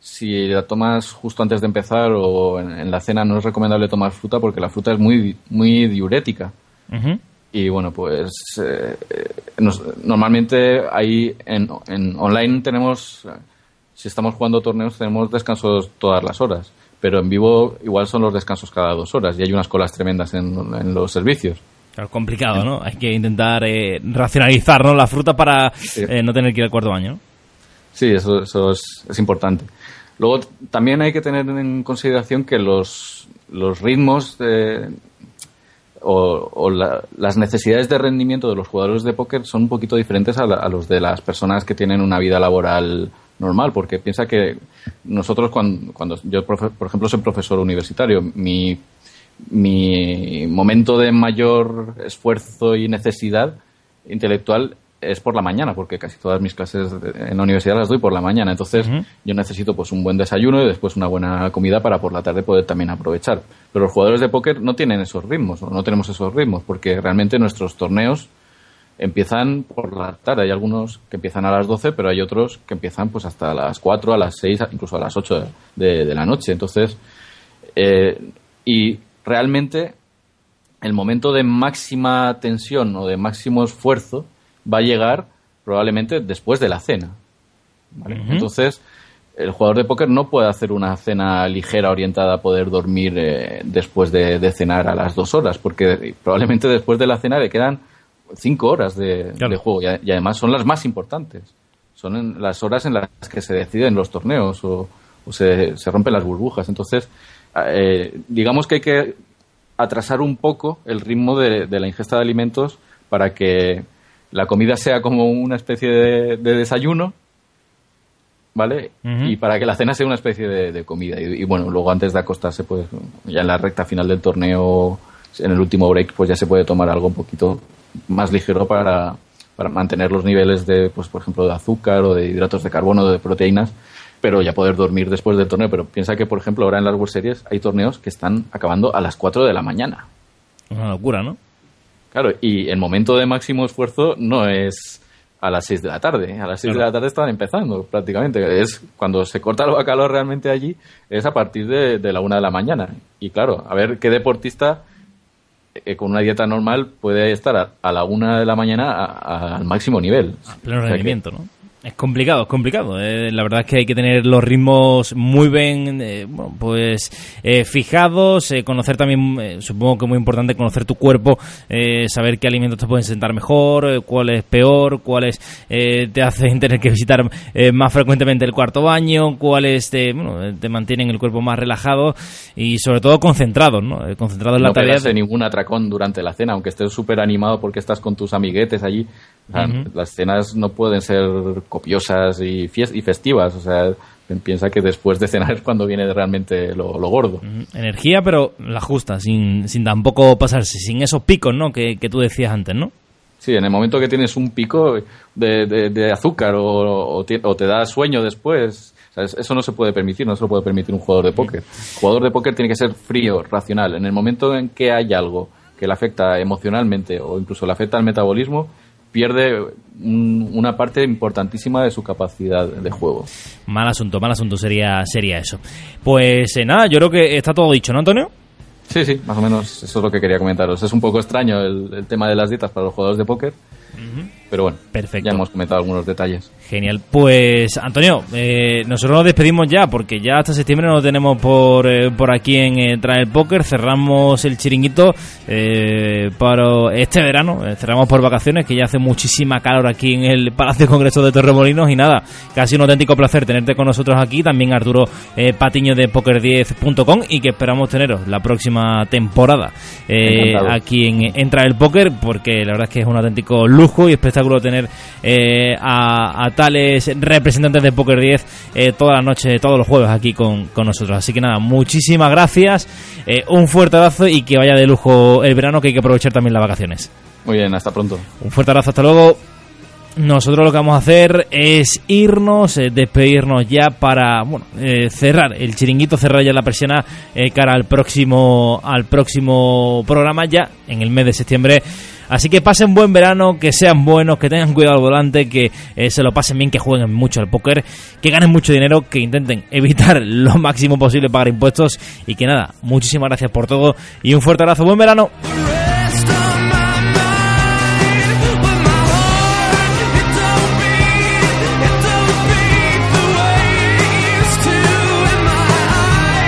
Si la tomas justo antes de empezar o en, la cena, no es recomendable tomar fruta porque la fruta es muy, muy diurética. Y bueno, pues eh, normalmente ahí en, en online tenemos, si estamos jugando torneos, tenemos descansos todas las horas pero en vivo igual son los descansos cada dos horas y hay unas colas tremendas en, los servicios. Claro, complicado, ¿no? Hay que intentar eh, racionalizar ¿no? la fruta para eh, no tener que ir al cuarto baño. Sí, eso, eso es, importante. Luego también hay que tener en consideración que los, los ritmos o, las necesidades de rendimiento de los jugadores de póker son un poquito diferentes a, a, los de las personas que tienen una vida laboral normal, porque piensa que nosotros cuando, cuando yo, por ejemplo, soy profesor universitario, mi, mi momento de mayor esfuerzo y necesidad intelectual es por la mañana, porque casi todas mis clases en la universidad las doy por la mañana. Entonces, yo necesito pues un buen desayuno y después una buena comida para por la tarde poder también aprovechar. Pero los jugadores de póker no tienen esos ritmos, o no tenemos esos ritmos, porque realmente nuestros torneos empiezan por la tarde. Hay algunos que empiezan a las 12, pero hay otros que empiezan pues hasta las 4, a las 6, incluso a las 8 de, la noche. Entonces, eh, y realmente el momento de máxima tensión o de máximo esfuerzo va a llegar probablemente después de la cena. Entonces, el jugador de póker no puede hacer una cena ligera orientada a poder dormir eh, después de, de, cenar a las dos horas, porque probablemente después de la cena le quedan cinco horas de, juego y, además son las más importantes. Son las horas en las que se deciden los torneos o, se, rompen las burbujas. Entonces, eh, digamos que hay que atrasar un poco el ritmo de, la ingesta de alimentos para que la comida sea como una especie de, desayuno, ¿vale? Y para que la cena sea una especie de, comida. Y, y, bueno, luego antes de acostarse, pues ya en la recta final del torneo, en el último break, pues ya se puede tomar algo un poquito más ligero para, para mantener los niveles de, pues, por ejemplo, de azúcar o de hidratos de carbono o de proteínas, pero ya poder dormir después del torneo. Pero piensa que, por ejemplo, ahora en las World Series hay torneos que están acabando a las 4 de la mañana. Una locura, ¿no? Claro, y el momento de máximo esfuerzo no es a las 6 de la tarde. A las 6 de la tarde estaban empezando prácticamente. Es cuando se corta el bacalao realmente allí, es a partir de, de la 1 de la mañana. Y claro, a ver qué deportista eh, con una dieta normal puede estar a, a la 1 de la mañana al máximo nivel. A pleno rendimiento, ¿no? Es complicado, es complicado. Eh, la verdad es que hay que tener los ritmos muy bien, eh, bueno, pues eh, fijados, eh, conocer también, eh, supongo que es muy importante conocer tu cuerpo, eh, saber qué alimentos te pueden sentar mejor, eh, cuál es peor, cuáles eh, te hacen tener que visitar eh, más frecuentemente el cuarto baño, cuáles te, bueno, te mantienen el cuerpo más relajado y sobre todo concentrado, ¿no? Concentrado en la no tarea. pegarse ningún atracón durante la cena, aunque estés súper animado porque estás con tus amiguetes allí. O sea, Ujú. Las cenas no pueden ser copiosas y, y festivas. O sea, piensa que después de cenar es cuando viene realmente lo, lo gordo. Energía, pero la justa, sin, sin tampoco pasarse, sin esos picos, ¿no? Que, que tú decías antes, ¿no? Sí, en el momento que tienes un pico de, de- de azúcar o, o ti- o te da sueño después, eso no se puede permitir, no se lo puede permitir un jugador de póker. El jugador de póker tiene que ser frío, racional. En el momento en que hay algo que le afecta emocionalmente o incluso le afecta al metabolismo, pierde un- una parte importantísima de su capacidad de juego. Mal asunto, mal asunto sería, sería eso. Pues eh, nada, yo creo que está todo dicho, ¿no, Antonio? Sí, sí, más o menos eso es lo que quería comentaros. Es un poco extraño el, el tema de las dietas para los jugadores de póker, pero bueno, Perfecto. ya hemos comentado algunos detalles. Genial. Pues, Antonio, eh, nosotros nos despedimos ya porque ya hasta septiembre no lo tenemos por, eh, por aquí en eh, Trae el Póker. Cerramos el chiringuito eh, para este verano. Cerramos por vacaciones, que ya hace muchísima calor aquí en el Palacio de Congreso de Torremolinos. Y nada, casi un auténtico placer tenerte con nosotros aquí. También Arturo Patiño de Poker10.com y que esperamos teneros la próxima temporada eh, aquí en, en Trae el Póker porque la verdad es que es un auténtico lujo y espectáculo tener eh, a, a tales representantes de Poker 10 eh, toda la noche, todos los jueves aquí con, con nosotros. Así que nada, muchísimas gracias, eh, un fuerte abrazo y que vaya de lujo el verano que hay que aprovechar también las vacaciones. Muy bien, hasta pronto. Un fuerte abrazo, hasta luego. Nosotros lo que vamos a hacer es irnos, eh, despedirnos ya para bueno, eh, cerrar el chiringuito, cerrar ya la persiana eh, cara al próximo, al próximo programa ya en el mes de septiembre. Así que pasen buen verano, que sean buenos, que tengan cuidado al volante, que eh, se lo pasen bien, que jueguen mucho al póker, que ganen mucho dinero, que intenten evitar lo máximo posible pagar impuestos y que nada, muchísimas gracias por todo y un fuerte abrazo, buen verano.